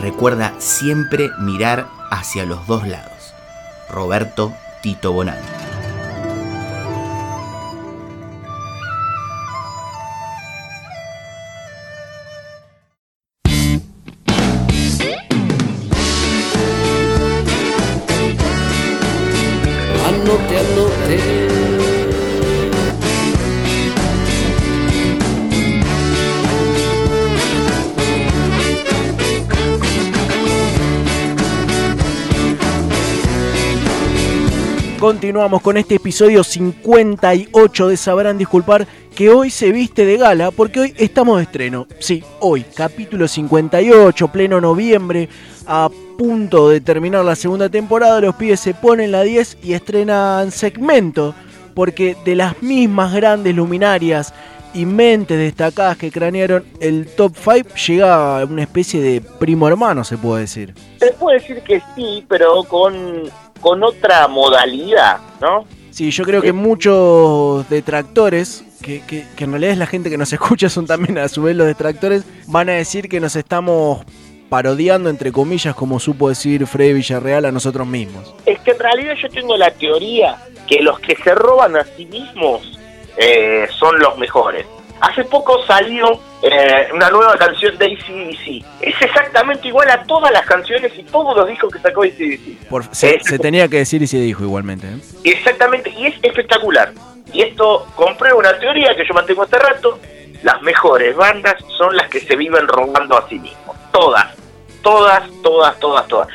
recuerda siempre mirar hacia los dos lados. Roberto Tito Bonani. Continuamos con este episodio 58 de Sabrán Disculpar, que hoy se viste de gala porque hoy estamos de estreno. Sí, hoy, capítulo 58, pleno noviembre, a punto de terminar la segunda temporada, los pibes se ponen la 10 y estrenan segmento, porque de las mismas grandes luminarias y mentes destacadas que cranearon el top 5 llega una especie de primo hermano, se puede decir. Se puede decir que sí, pero con, con otra modalidad, ¿no? Sí, yo creo que muchos detractores, que, que- que en realidad es la gente que nos <laughs> escucha, son también a su vez los detractores, van a decir que nos estamos parodiando, entre comillas, como supo decir Freddy Villarreal a nosotros mismos. Es que en realidad yo tengo la teoría que los que se roban a sí mismos eh, son los mejores. Hace poco salió eh, una nueva canción de ACDC. Es exactamente igual a todas las canciones y todos los discos que sacó ACDC. Por- se, se tenía que decir y se dijo igualmente. ¿eh? Exactamente, y es espectacular. Y esto comprueba una teoría que yo mantengo hace rato. Las mejores bandas son las que se viven robando a sí mismos. Todas, todas, todas, todas, todas.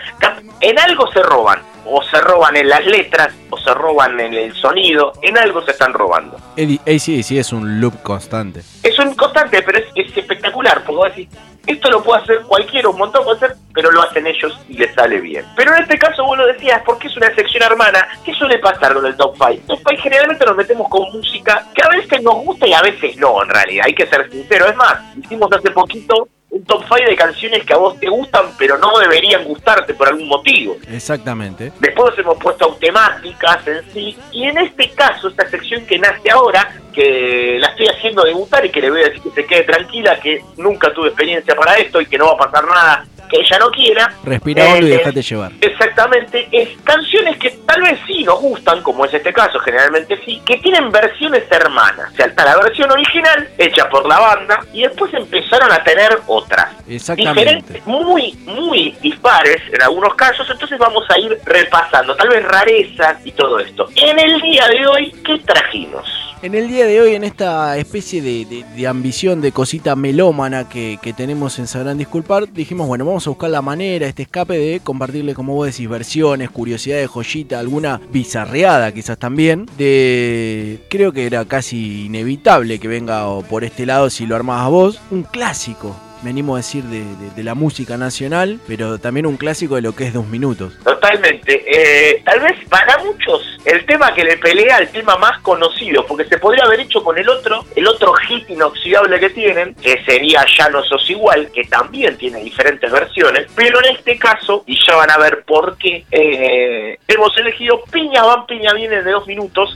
En algo se roban. O se roban en las letras, o se roban en el sonido. En algo se están robando. Eddie- ACDC es un loop constante. Es un constante, pero es, es espectacular. Porque vos decís, esto lo puede hacer cualquiera, un montón puede hacer, pero lo hacen ellos y les sale bien. Pero en este caso vos lo decías, porque es una sección hermana. ¿Qué suele pasar con el Top 5? Top 5 generalmente nos metemos con música que a veces nos gusta y a veces no, en realidad. Hay que ser sincero. Es más, hicimos hace poquito un Top 5 de canciones que a vos te gustan, pero no deberían gustarte por algún motivo. Exactamente. Después hemos puesto temáticas en sí. Y en este caso, esta sección que nace ahora, que la estoy haciendo debutar y que le voy a decir que se quede tranquila, que nunca tuve experiencia para esto y que no va a pasar nada que ella no quiera. Respira hondo y Eh, déjate llevar. Exactamente, es canciones que tal vez sí nos gustan, como es este caso, generalmente sí, que tienen versiones hermanas. O sea, está la versión original, hecha por la banda, y después empezaron a tener otras. Exactamente. Diferentes, muy, muy dispares en algunos casos, entonces vamos a ir repasando, tal vez rarezas y todo esto. En el día de hoy, ¿qué trajimos? En el día de hoy, en esta especie de, de- ambición de cosita melómana que, tenemos en Sabrán Disculpar, dijimos, bueno, vamos a buscar la manera, este escape de compartirle, como vos decís, versiones, curiosidades, joyita, alguna bizarreada quizás también, de... Creo que era casi inevitable que venga por este lado si lo armabas vos, un clásico. Me a decir de, de- de la música nacional, pero también un clásico de lo que es dos minutos. Totalmente. Eh, tal vez para muchos el tema que le pelea el tema más conocido, porque se podría haber hecho con el otro, el otro hit inoxidable que tienen, que sería Ya no sos igual, que también tiene diferentes versiones, pero en este caso, y ya van a ver por qué, eh, hemos elegido Piña van, Piña viene de dos minutos.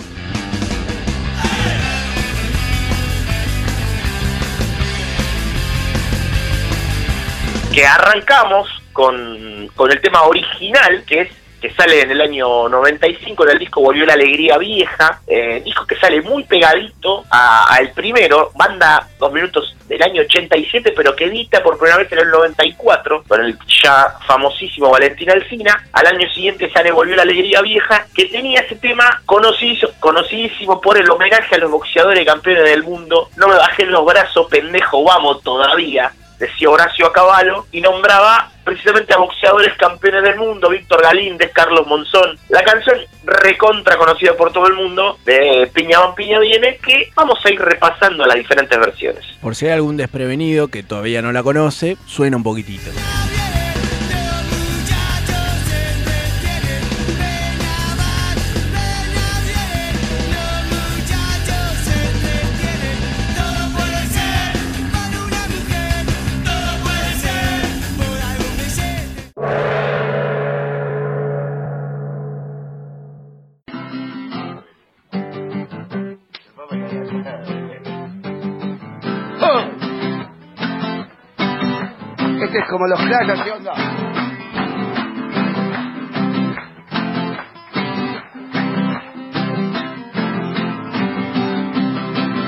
Que arrancamos con, con el tema original, que es que sale en el año 95 en el disco Volvió la Alegría Vieja, eh, disco que sale muy pegadito al primero, banda dos minutos del año 87, pero que edita por primera vez en el 94, con el ya famosísimo Valentín Alcina. Al año siguiente sale Volvió la Alegría Vieja, que tenía ese tema conocidísimo, conocidísimo por el homenaje a los boxeadores campeones del mundo. No me bajé los brazos, pendejo, vamos todavía decía Horacio Acabalo, y nombraba precisamente a boxeadores campeones del mundo, Víctor Galíndez, Carlos Monzón. La canción recontra conocida por todo el mundo, de Piña van Piña viene, que vamos a ir repasando las diferentes versiones. Por si hay algún desprevenido que todavía no la conoce, suena un poquitito. Como los clayas, ¿qué onda?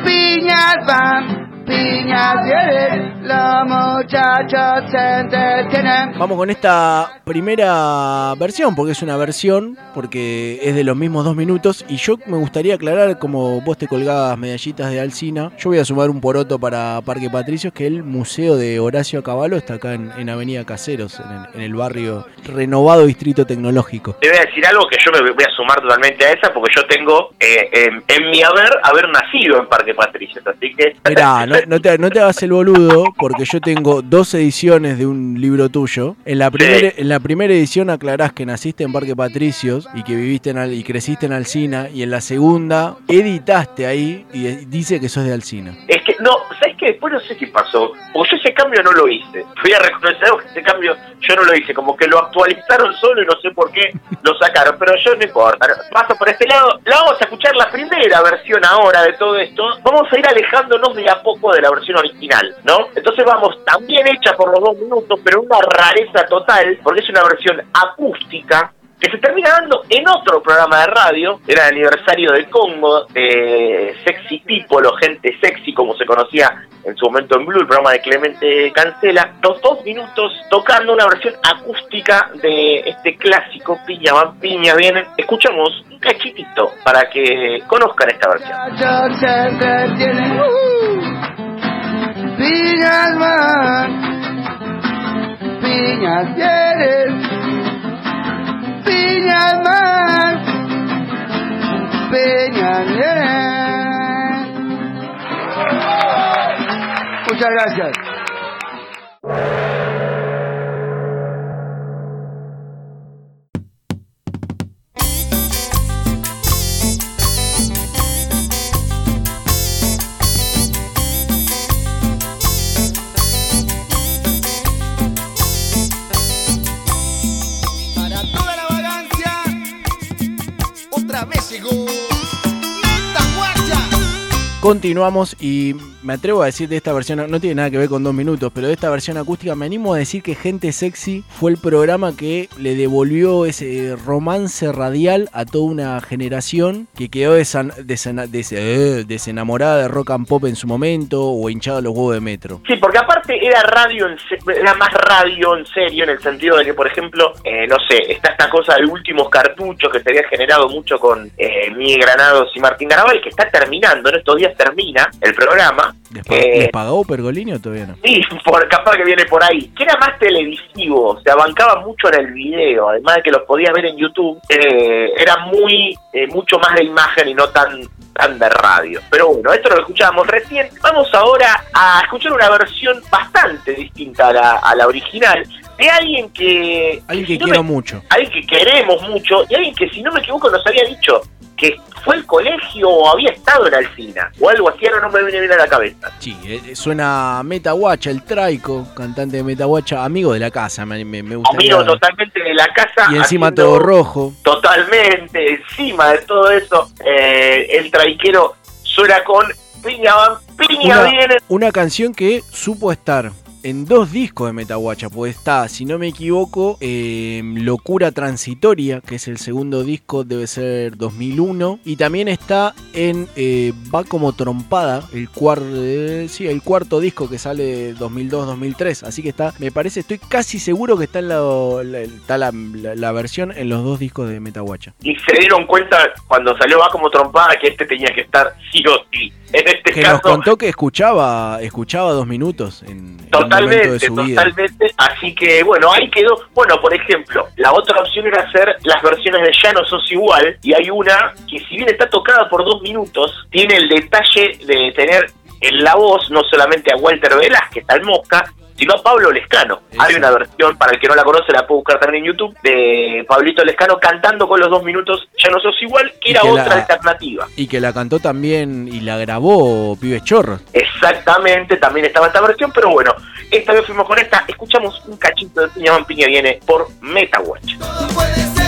Piñas van, piñas vienen, los muchachos se entretienen. Vamos con esta primera versión, porque es una versión, porque es de los mismos dos minutos. Y yo me gustaría aclarar, como vos te colgabas medallitas de Alcina, yo voy a sumar un poroto para Parque Patricios, que el Museo de Horacio Caballo está acá en, en Avenida Caseros, en el, en el barrio renovado Distrito Tecnológico. Te voy a decir algo que yo me voy a sumar totalmente a esa porque yo tengo eh, en, en mi haber haber nacido en Parque Patricios, así que... Mirá, no, no te, no te hagas el boludo, porque yo tengo dos ediciones de un libro tuyo. En la, primera en la primera edición aclarás que naciste en Parque Patricios y que viviste en Al- y creciste en Alcina, y en la segunda editaste ahí y dice que sos de Alcina. Es que, no, ¿sabes qué? Después no sé qué pasó. Porque yo ese cambio no lo hice. Voy a reconocer que ese cambio yo no lo hice. Como que lo actualizaron solo y no sé por qué lo sacaron. Pero yo no importa. Paso por este lado. La vamos a escuchar la primera versión ahora de todo esto. Vamos a ir alejándonos de a poco de la versión original, ¿no? Entonces vamos, también hecha por los dos minutos, pero una rareza total, porque es una versión acústica que se termina dando en otro programa de radio, era el aniversario del Congo, Sexy People o Gente Sexy, como se conocía en su momento en Blue, el programa de Clemente Cancela, los dos minutos tocando una versión acústica de este clásico Piña Van Piña Vienen. Escuchamos un cachitito para que conozcan esta versión. Piñas van, piñas vienen. Piñas van, piñas. Muchas gracias. Continuamos y me atrevo a decir de esta versión, no tiene nada que ver con dos minutos, pero de esta versión acústica me animo a decir que Gente Sexy fue el programa que le devolvió ese romance radial a toda una generación que quedó eh, desenamorada de rock and pop en su momento o hinchada a los huevos de metro. Sí, porque aparte era radio, en se- era más radio en serio, en el sentido de que, por ejemplo, eh, no sé, está esta cosa de últimos cartuchos que se había generado mucho con eh, Miguel Granados y Martín Garabal, que está terminando, en estos días termina el programa. ¿Les, Eh, les pagó Pergolini o todavía no? Sí, por, capaz que viene por ahí. Que era más televisivo, o sea, bancaba mucho en el video, además de que los podías ver en YouTube, eh, era muy, eh, mucho más de imagen y no tan, tan de radio. Pero bueno, esto lo escuchábamos recién. Vamos ahora a escuchar una versión bastante distinta a la, a la original de alguien que... Alguien que si no quiero me- mucho. alguien que queremos mucho y alguien que si no me equivoco nos había dicho que fue al colegio o había estado en Alcina o algo así, ahora no me viene bien a la cabeza. Sí, eh, suena Metaguacha, el Traico, cantante de Metaguacha, amigo de la casa, me, me, gustaría. Amigo totalmente de la casa. y encima todo rojo. Totalmente, encima de todo eso, eh, el traiquero suena con Piña Van Piña Una, viene. una canción que supo estar en dos discos de Metaguacha, pues está, si no me equivoco, eh, Locura Transitoria, que es el segundo disco, debe ser 2001, y también está en eh, Va como trompada, el, cuar- eh, sí, el cuarto disco que sale 2002-2003, así que está, me parece, estoy casi seguro que está, en la, versión en los dos discos de Metaguacha. Y se dieron cuenta cuando salió Va como trompada que este tenía que estar sí o sí. En este Que nos contó que escuchaba, escuchaba dos minutos en, Totalmente, vida. totalmente. Así que, bueno, ahí quedó. Bueno, por ejemplo, la otra opción era hacer las versiones de Ya no sos igual. Y hay una que, si bien está tocada por dos minutos, tiene el detalle de tener en la voz no solamente a Walter Velázquez, al Mosca, sino a Pablo Lescano. Hay una versión, para el que no la conoce, la puede buscar también en YouTube, de Pablito Lescano cantando con los dos minutos Ya no sos igual, que Y era que otra la- alternativa. Y que la cantó también y la grabó Pibes Chorros. Exactamente, también estaba esta versión, pero bueno, esta vez fuimos con esta. Escuchamos un cachito de Piña Van Piña viene por Metawatch. puede ser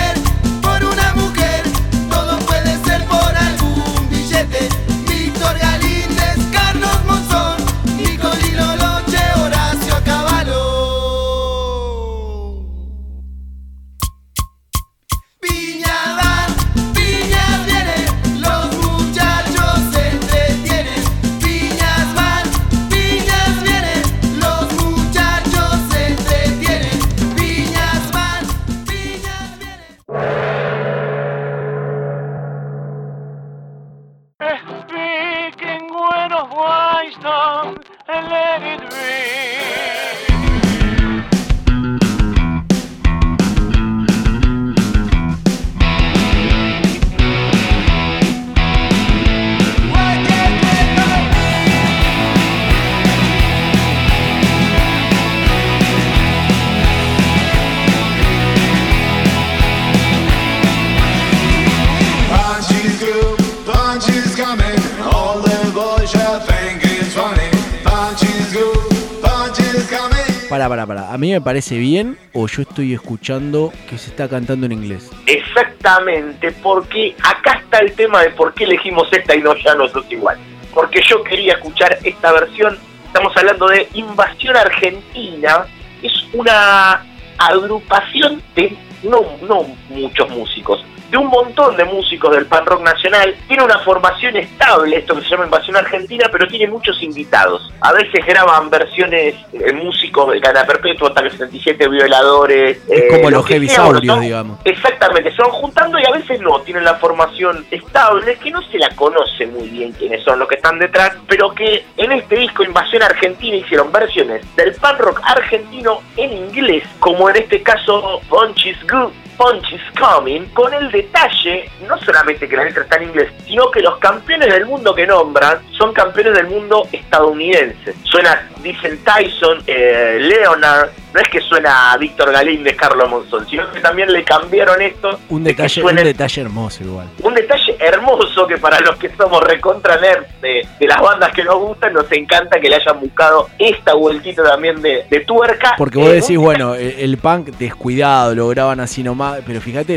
¿A mí me parece bien o yo estoy escuchando que se está cantando en inglés? Exactamente, porque acá está el tema de por qué elegimos esta y no ya no sos igual. Porque yo quería escuchar esta versión, estamos hablando de Invasión Argentina, es una agrupación de no, no muchos músicos, de un montón de músicos del pan rock nacional. Tiene una formación estable, esto que se llama Invasión Argentina, pero tiene muchos invitados. A veces graban versiones de músicos de Cana Perpetua, Ataque 77, Violadores. Es eh, como lo los sea, heavisaurios, ¿no? digamos. Exactamente, se van juntando y a veces no, tienen la formación estable, que no se la conoce muy bien quiénes son los que están detrás, pero que en este disco Invasión Argentina hicieron versiones del pan rock argentino en inglés, como en este caso Punch is Good. Punch is Coming, con el detalle, no solamente que la letra está en inglés, sino que los campeones del mundo que nombran son campeones del mundo estadounidenses. Suena, dicen Tyson, eh, Leonard, no es que suena a Víctor Galíndez, Carlos Monzón, sino que también le cambiaron esto. Un de detalle, un detalle hermoso igual. un detalle hermoso que para los que somos recontra nerds de, de las bandas que nos gustan, nos encanta que le hayan buscado esta vueltita también de, de tuerca. Porque vos Eh, decís, bueno, el, el punk descuidado, lo graban así nomás, pero fíjate,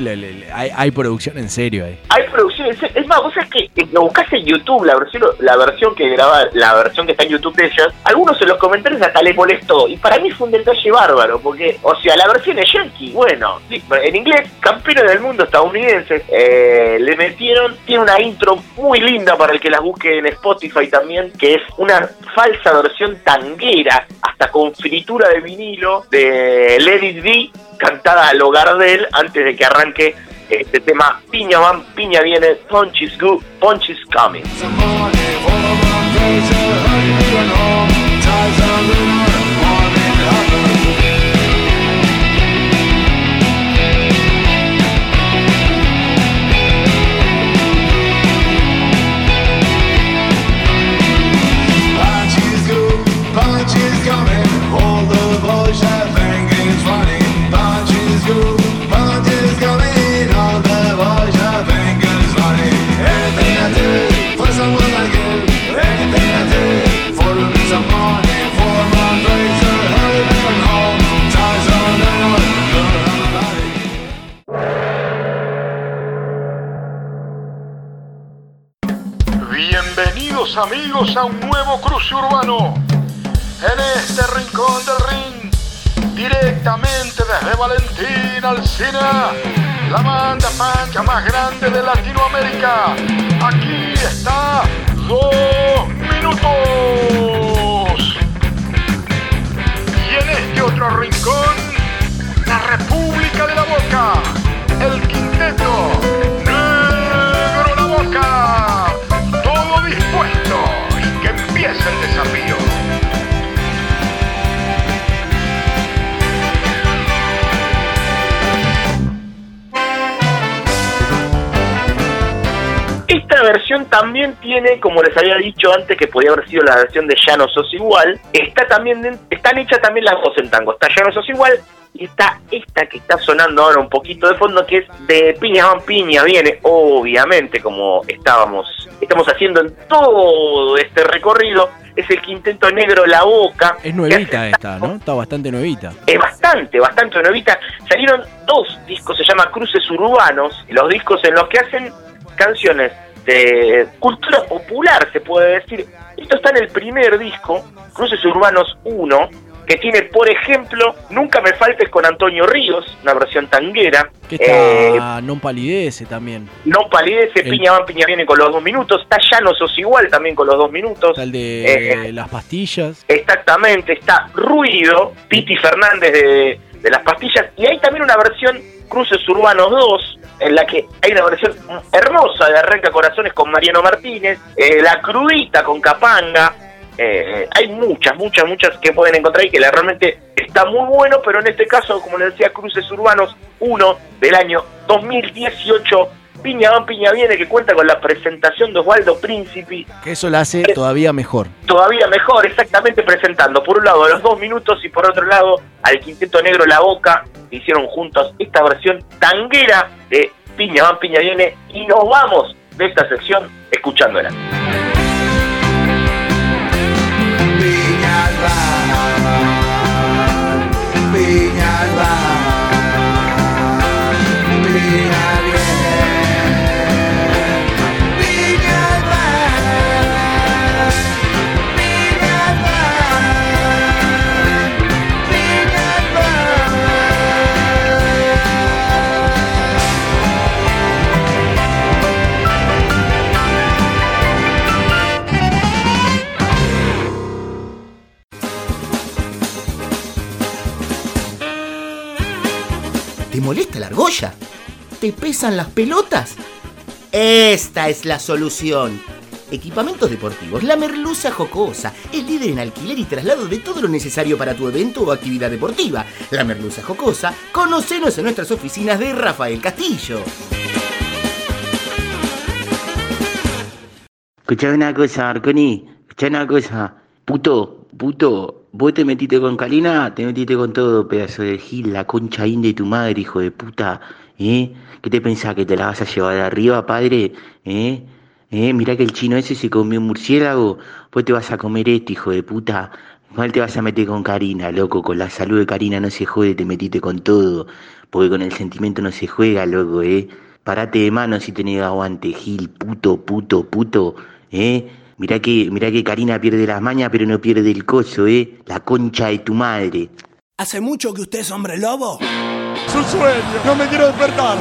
hay, hay producción en serio ahí. Hay producciones, es más, vos sabés que eh, lo buscás en YouTube, la versión, la versión que graba, la versión que está en YouTube de ellas, algunos en los comentarios hasta les molestó, y para mí fue un detalle porque, o sea, la versión es yankee, bueno, en inglés, campeones del mundo estadounidenses, eh, le metieron, tiene una intro muy linda para el que las busque en Spotify también, que es una falsa versión tanguera, hasta con fritura de vinilo, de It Be, cantada a lo Gardel, antes de que arranque este tema Piña van, Piña viene, Punch is good, Punch is coming. Amigos a un nuevo cruce urbano. En este rincón del ring, directamente desde Valentín Alcina, la banda pancha más grande de Latinoamérica. Aquí está Dos Minutos. Y en este otro rincón, también tiene, como les había dicho antes, que podía haber sido la versión de Ya no sos igual. Está también, están hechas también las dos en tango. Está Ya no sos igual y está esta que está sonando ahora un poquito de fondo, que es de Piña van Piña. Viene, obviamente, como estábamos, estamos haciendo en todo este recorrido, es el quinteto negro La Boca. Es nuevita esta, ¿no? Está bastante nuevita. Es bastante, bastante nuevita. Salieron dos discos, se llama Cruces Urbanos, los discos en los que hacen canciones de cultura popular, se puede decir. Esto está en el primer disco, Cruces Urbanos 1, que tiene, por ejemplo, Nunca me faltes con Antonio Ríos, una versión tanguera. Que Eh, está Non Palidece también. no palidece, El- Piña van, Piña viene con los dos minutos. Está Ya no sos igual también con los dos minutos. Está el de Eh, las pastillas. Exactamente, está Ruido, Titi Fernández de, de las pastillas, y hay también una versión Cruces Urbanos 2, en la que hay una versión hermosa de Arranca Corazones con Mariano Martínez, eh, La Crudita con Capanga, eh, hay muchas, muchas, muchas que pueden encontrar y que la- realmente está muy bueno, pero en este caso, como les decía, Cruces Urbanos 1 del año 2018, Piña van, Piña viene, que cuenta con la presentación de Osvaldo Príncipe, Que eso la hace todavía mejor. todavía mejor, exactamente presentando por un lado a los dos minutos y por otro lado al Quinteto Negro La Boca, que hicieron juntos esta versión tanguera de Piña van, Piña viene, y nos vamos de esta sección escuchándola. Molesta la argolla? ¿Te pesan las pelotas? Esta es la solución. Equipamientos deportivos, la merluza jocosa, el líder en alquiler y traslado de todo lo necesario para tu evento o actividad deportiva. La merluza jocosa, conocenos en nuestras oficinas de Rafael Castillo. Escuchá una cosa, Arconi. Escuchá una cosa. Puto, puto. Vos te metiste con Karina, te metiste con todo, pedazo de gil, la concha in de tu madre, hijo de puta. ¿Eh? ¿Qué te pensás que te la vas a llevar de arriba, padre? ¿Eh? ¿Eh? Mirá que el chino ese se comió un murciélago. Vos te vas a comer este, hijo de puta. Igual te vas a meter con Karina, loco. Con la salud de Karina no se jode, te metiste con todo. Porque con el sentimiento no se juega, loco, ¿eh? Parate de mano si tenés aguante, Gil, puto, puto, puto, ¿eh? Mirá que, mirá que Karina pierde las mañas, pero no pierde el coso, ¿eh? La concha de tu madre. ¿Hace mucho que usted es hombre lobo? Es un sueño, no me quiero despertar.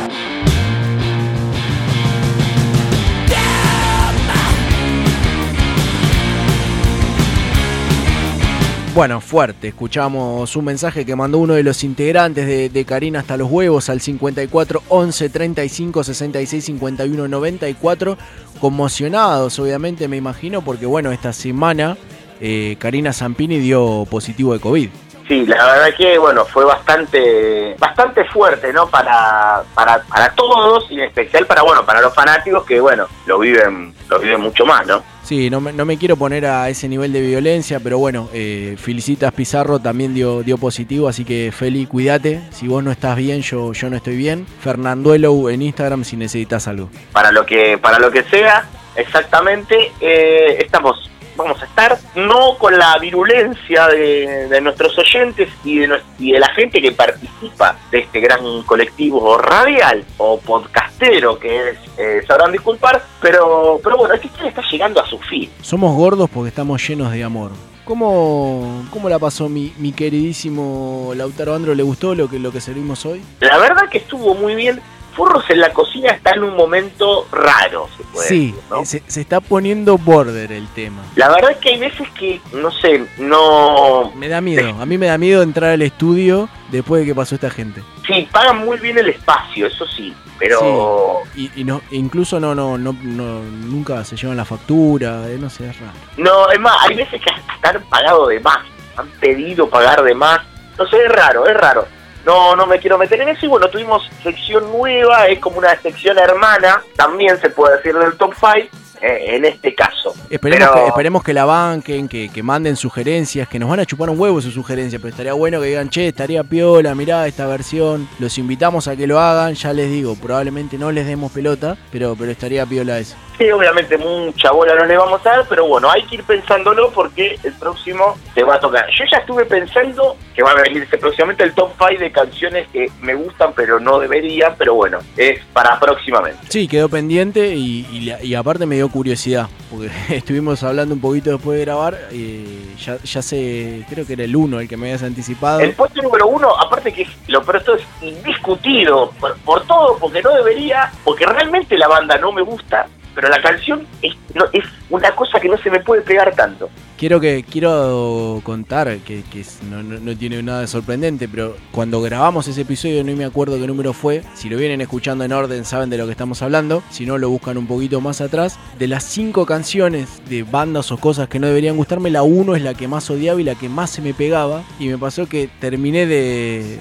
Bueno, fuerte. Escuchamos un mensaje que mandó uno de los integrantes de, Karina hasta los huevos al 54 11 35 66 51 94. Conmocionados, obviamente, me imagino, porque bueno, esta semana eh, Karina Zampini dio positivo de COVID. Sí, la verdad que bueno, fue bastante bastante fuerte, ¿no? Para, para, para todos y en especial para bueno, para los fanáticos que bueno, lo viven lo viven mucho más, ¿no? Sí, no me, no me quiero poner a ese nivel de violencia, pero bueno, eh, Felicitas Pizarro también dio, dio positivo, así que Feli, cuídate. Si vos no estás bien, yo, yo no estoy bien. Fernanduelo en Instagram si necesitas algo. Para lo que para lo que sea, exactamente, eh, estamos vamos a estar no con la virulencia de, de nuestros oyentes y de, y de la gente que participa de este gran colectivo radial o podcastero que es, eh, sabrán disculpar, pero, pero bueno, historia está llegando a su fin. Somos gordos porque estamos llenos de amor. ¿Cómo, cómo la pasó mi, mi queridísimo Lautaro Andro? ¿Le gustó lo que, lo que servimos hoy? La verdad que estuvo muy bien. Furros en la cocina está en un momento raro, se puede Sí, decir, ¿no? se, se está poniendo border el tema. La verdad es que hay veces que, no sé, no... Me da miedo, a mí me da miedo entrar al estudio después de que pasó esta gente. Sí, pagan muy bien el espacio, eso sí, pero... Sí, y, y no, incluso no, no, no, no, nunca se llevan la factura, eh, no sé, es raro. No, es más, hay veces que hasta han pagado de más, han pedido pagar de más. No sé, es raro, es raro. No, no me quiero meter en eso. Y bueno, tuvimos sección nueva, es como una sección hermana, también se puede decir del top 5, en este caso. Esperemos, Pero- que, esperemos que la banquen, que, que manden sugerencias, que nos van a chupar un huevo sus sugerencias, pero estaría bueno que digan, che, estaría piola, mirá esta versión, los invitamos a que lo hagan, ya les digo, probablemente no les demos pelota, pero, pero estaría piola eso. Sí, obviamente mucha bola no le vamos a dar, pero bueno, hay que ir pensándolo porque el próximo te va a tocar. Yo ya estuve pensando que va a venirse próximamente el top 5 de canciones que me gustan pero no deberían, pero bueno, es para próximamente. Sí, quedó pendiente y, y y aparte me dio curiosidad, porque <laughs> estuvimos hablando un poquito después de grabar, y ya, ya sé, creo que era el 1 el que me habías anticipado. El puesto número uno, aparte que lo pero esto es indiscutido por, por todo, porque no debería, porque realmente la banda no me gusta, pero la canción es, no, es una cosa que no se me puede pegar tanto. Quiero que quiero contar que, no, no- no tiene nada de sorprendente, pero cuando grabamos ese episodio no me acuerdo qué número fue. Si lo vienen escuchando en orden saben de lo que estamos hablando. Si no lo buscan un poquito más atrás. De las cinco canciones de bandas o cosas que no deberían gustarme, la uno es la que más odiaba y la que más se me pegaba. Y me pasó que terminé de,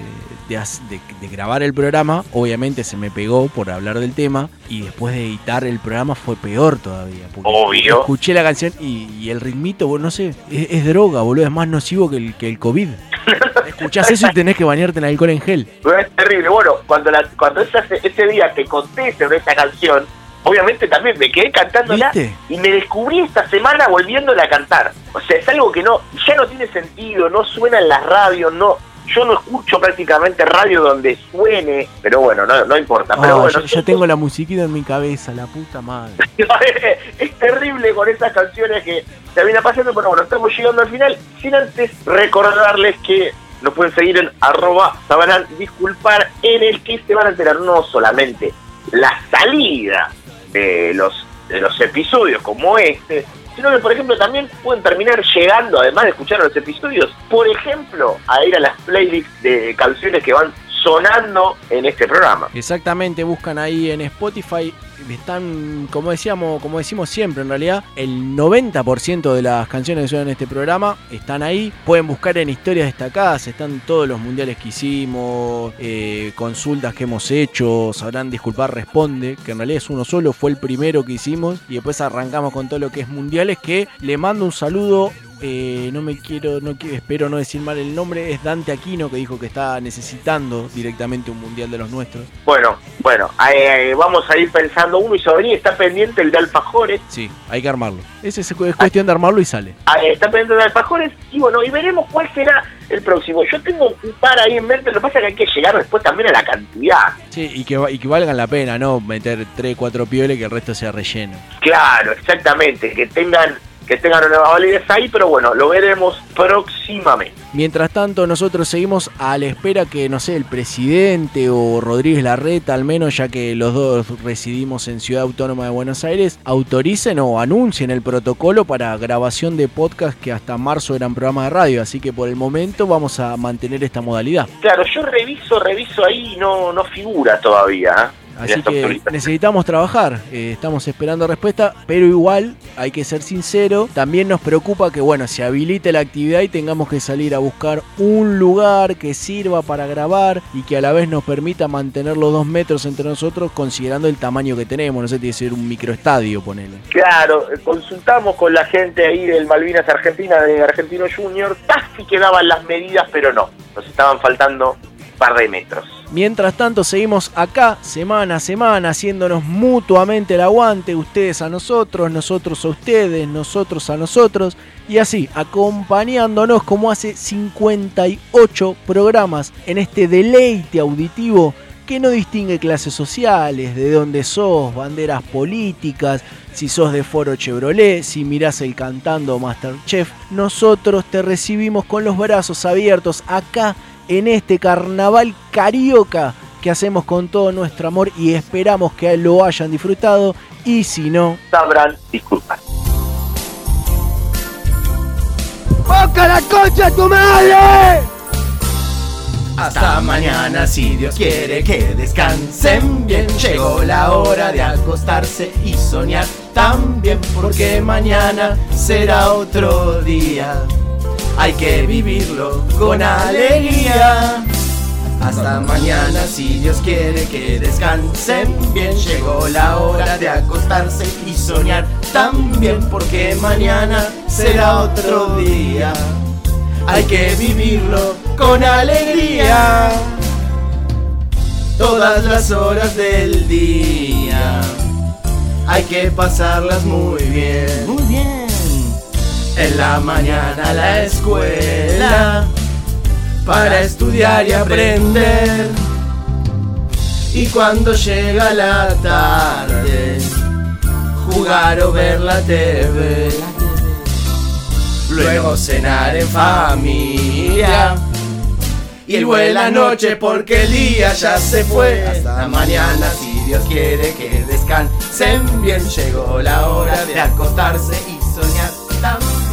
de, hac- de- de grabar el programa. Obviamente se me pegó por hablar del tema. Y después de editar el programa fue peor todavía. Obvio. Escuché la canción y, y el ritmito, vos no sé, es, es droga, boludo, es más nocivo que el, que el COVID. Escuchás eso y tenés que bañarte en alcohol en gel. Es terrible. Bueno, cuando la, cuando esa- ese día te conté sobre esa canción, obviamente también me quedé cantándola ¿Viste? y me descubrí esta semana volviéndola a cantar. O sea, es algo que no, ya no tiene sentido, no suena en las radios, no. Yo no escucho prácticamente radio donde suene, pero bueno, no, no importa. Pero Ah, bueno, yo, yo tengo la musiquita en mi cabeza, la puta madre. <laughs> es terrible con esas canciones que se viene pasando, pero bueno, estamos llegando al final, sin antes recordarles que nos pueden seguir en arroba sabrán disculpar, en el que se van a enterar no solamente la salida de los, de los episodios como este, sino por ejemplo también pueden terminar llegando, además de escuchar los episodios, por ejemplo, a ir a las playlists de canciones que van sonando en este programa. Exactamente, buscan ahí en Spotify, están, como decíamos, como decimos siempre, en realidad, el 90% de las canciones que suenan en este programa están ahí. Pueden buscar en historias destacadas, están todos los mundiales que hicimos, eh, consultas que hemos hecho, sabrán disculpar, responde, que en realidad es uno solo, fue el primero que hicimos, y después arrancamos con todo lo que es mundiales, que le mando un saludo eh, no me quiero, no quiero, espero no decir mal el nombre, es Dante Aquino que dijo que está necesitando directamente un mundial de los nuestros. Bueno, bueno, eh, vamos a ir pensando uno y sobre está pendiente el de Alfajores. Sí, hay que armarlo. Ese es, es cuestión de armarlo y sale. Ah, está pendiente el de Alfajores y bueno, y veremos cuál será el próximo. Yo tengo un par ahí en mente, lo que pasa es que hay que llegar después también a la cantidad. Sí, y que, y que valgan la pena, ¿no? Meter 3, 4 pioles que el resto sea relleno. Claro, exactamente, que tengan que tengan validez ahí, pero bueno, lo veremos próximamente. Mientras tanto, nosotros seguimos a la espera que, no sé, el presidente o Rodríguez Larreta, al menos, ya que los dos residimos en Ciudad Autónoma de Buenos Aires, autoricen o anuncien el protocolo para grabación de podcast que hasta marzo eran programas de radio. Así que por el momento vamos a mantener esta modalidad. Claro, yo reviso, reviso ahí y no, no figura todavía. Así que necesitamos trabajar, eh, estamos esperando respuesta, pero igual hay que ser sincero, también nos preocupa que bueno, se habilite la actividad y tengamos que salir a buscar un lugar que sirva para grabar y que a la vez nos permita mantener los dos metros entre nosotros considerando el tamaño que tenemos, no sé, tiene que ser un microestadio, ponele. Claro, eh, consultamos con la gente ahí del Malvinas Argentina, de Argentino Junior, casi quedaban las medidas, pero no, nos estaban faltando par de metros. Mientras tanto seguimos acá semana a semana haciéndonos mutuamente el aguante, ustedes a nosotros, nosotros a ustedes, nosotros a nosotros y así acompañándonos como hace 58 programas en este deleite auditivo que no distingue clases sociales, de dónde sos, banderas políticas, si sos de Foro Chevrolet, si mirás el cantando Masterchef, nosotros te recibimos con los brazos abiertos acá en este carnaval carioca que hacemos con todo nuestro amor y esperamos que lo hayan disfrutado y si no, sabrán disculpar. ¡Boca la concha tu madre! Hasta mañana, si Dios quiere que descansen bien. Llegó la hora de acostarse y soñar también, porque mañana será otro día. Hay que vivirlo con alegría. Hasta mañana, si Dios quiere que descansen bien. Llegó la hora de acostarse y soñar también, porque mañana será otro día. Hay que vivirlo con alegría. Todas las horas del día. Hay que pasarlas muy bien. Muy bien. En la mañana a la escuela. Para estudiar y aprender. Y cuando llega la tarde, jugar o ver la TV. Luego cenar en familia. Y buena noche porque el día ya se fue. Hasta mañana, si Dios quiere que descansen bien. Llegó la hora de acostarse y soñar también.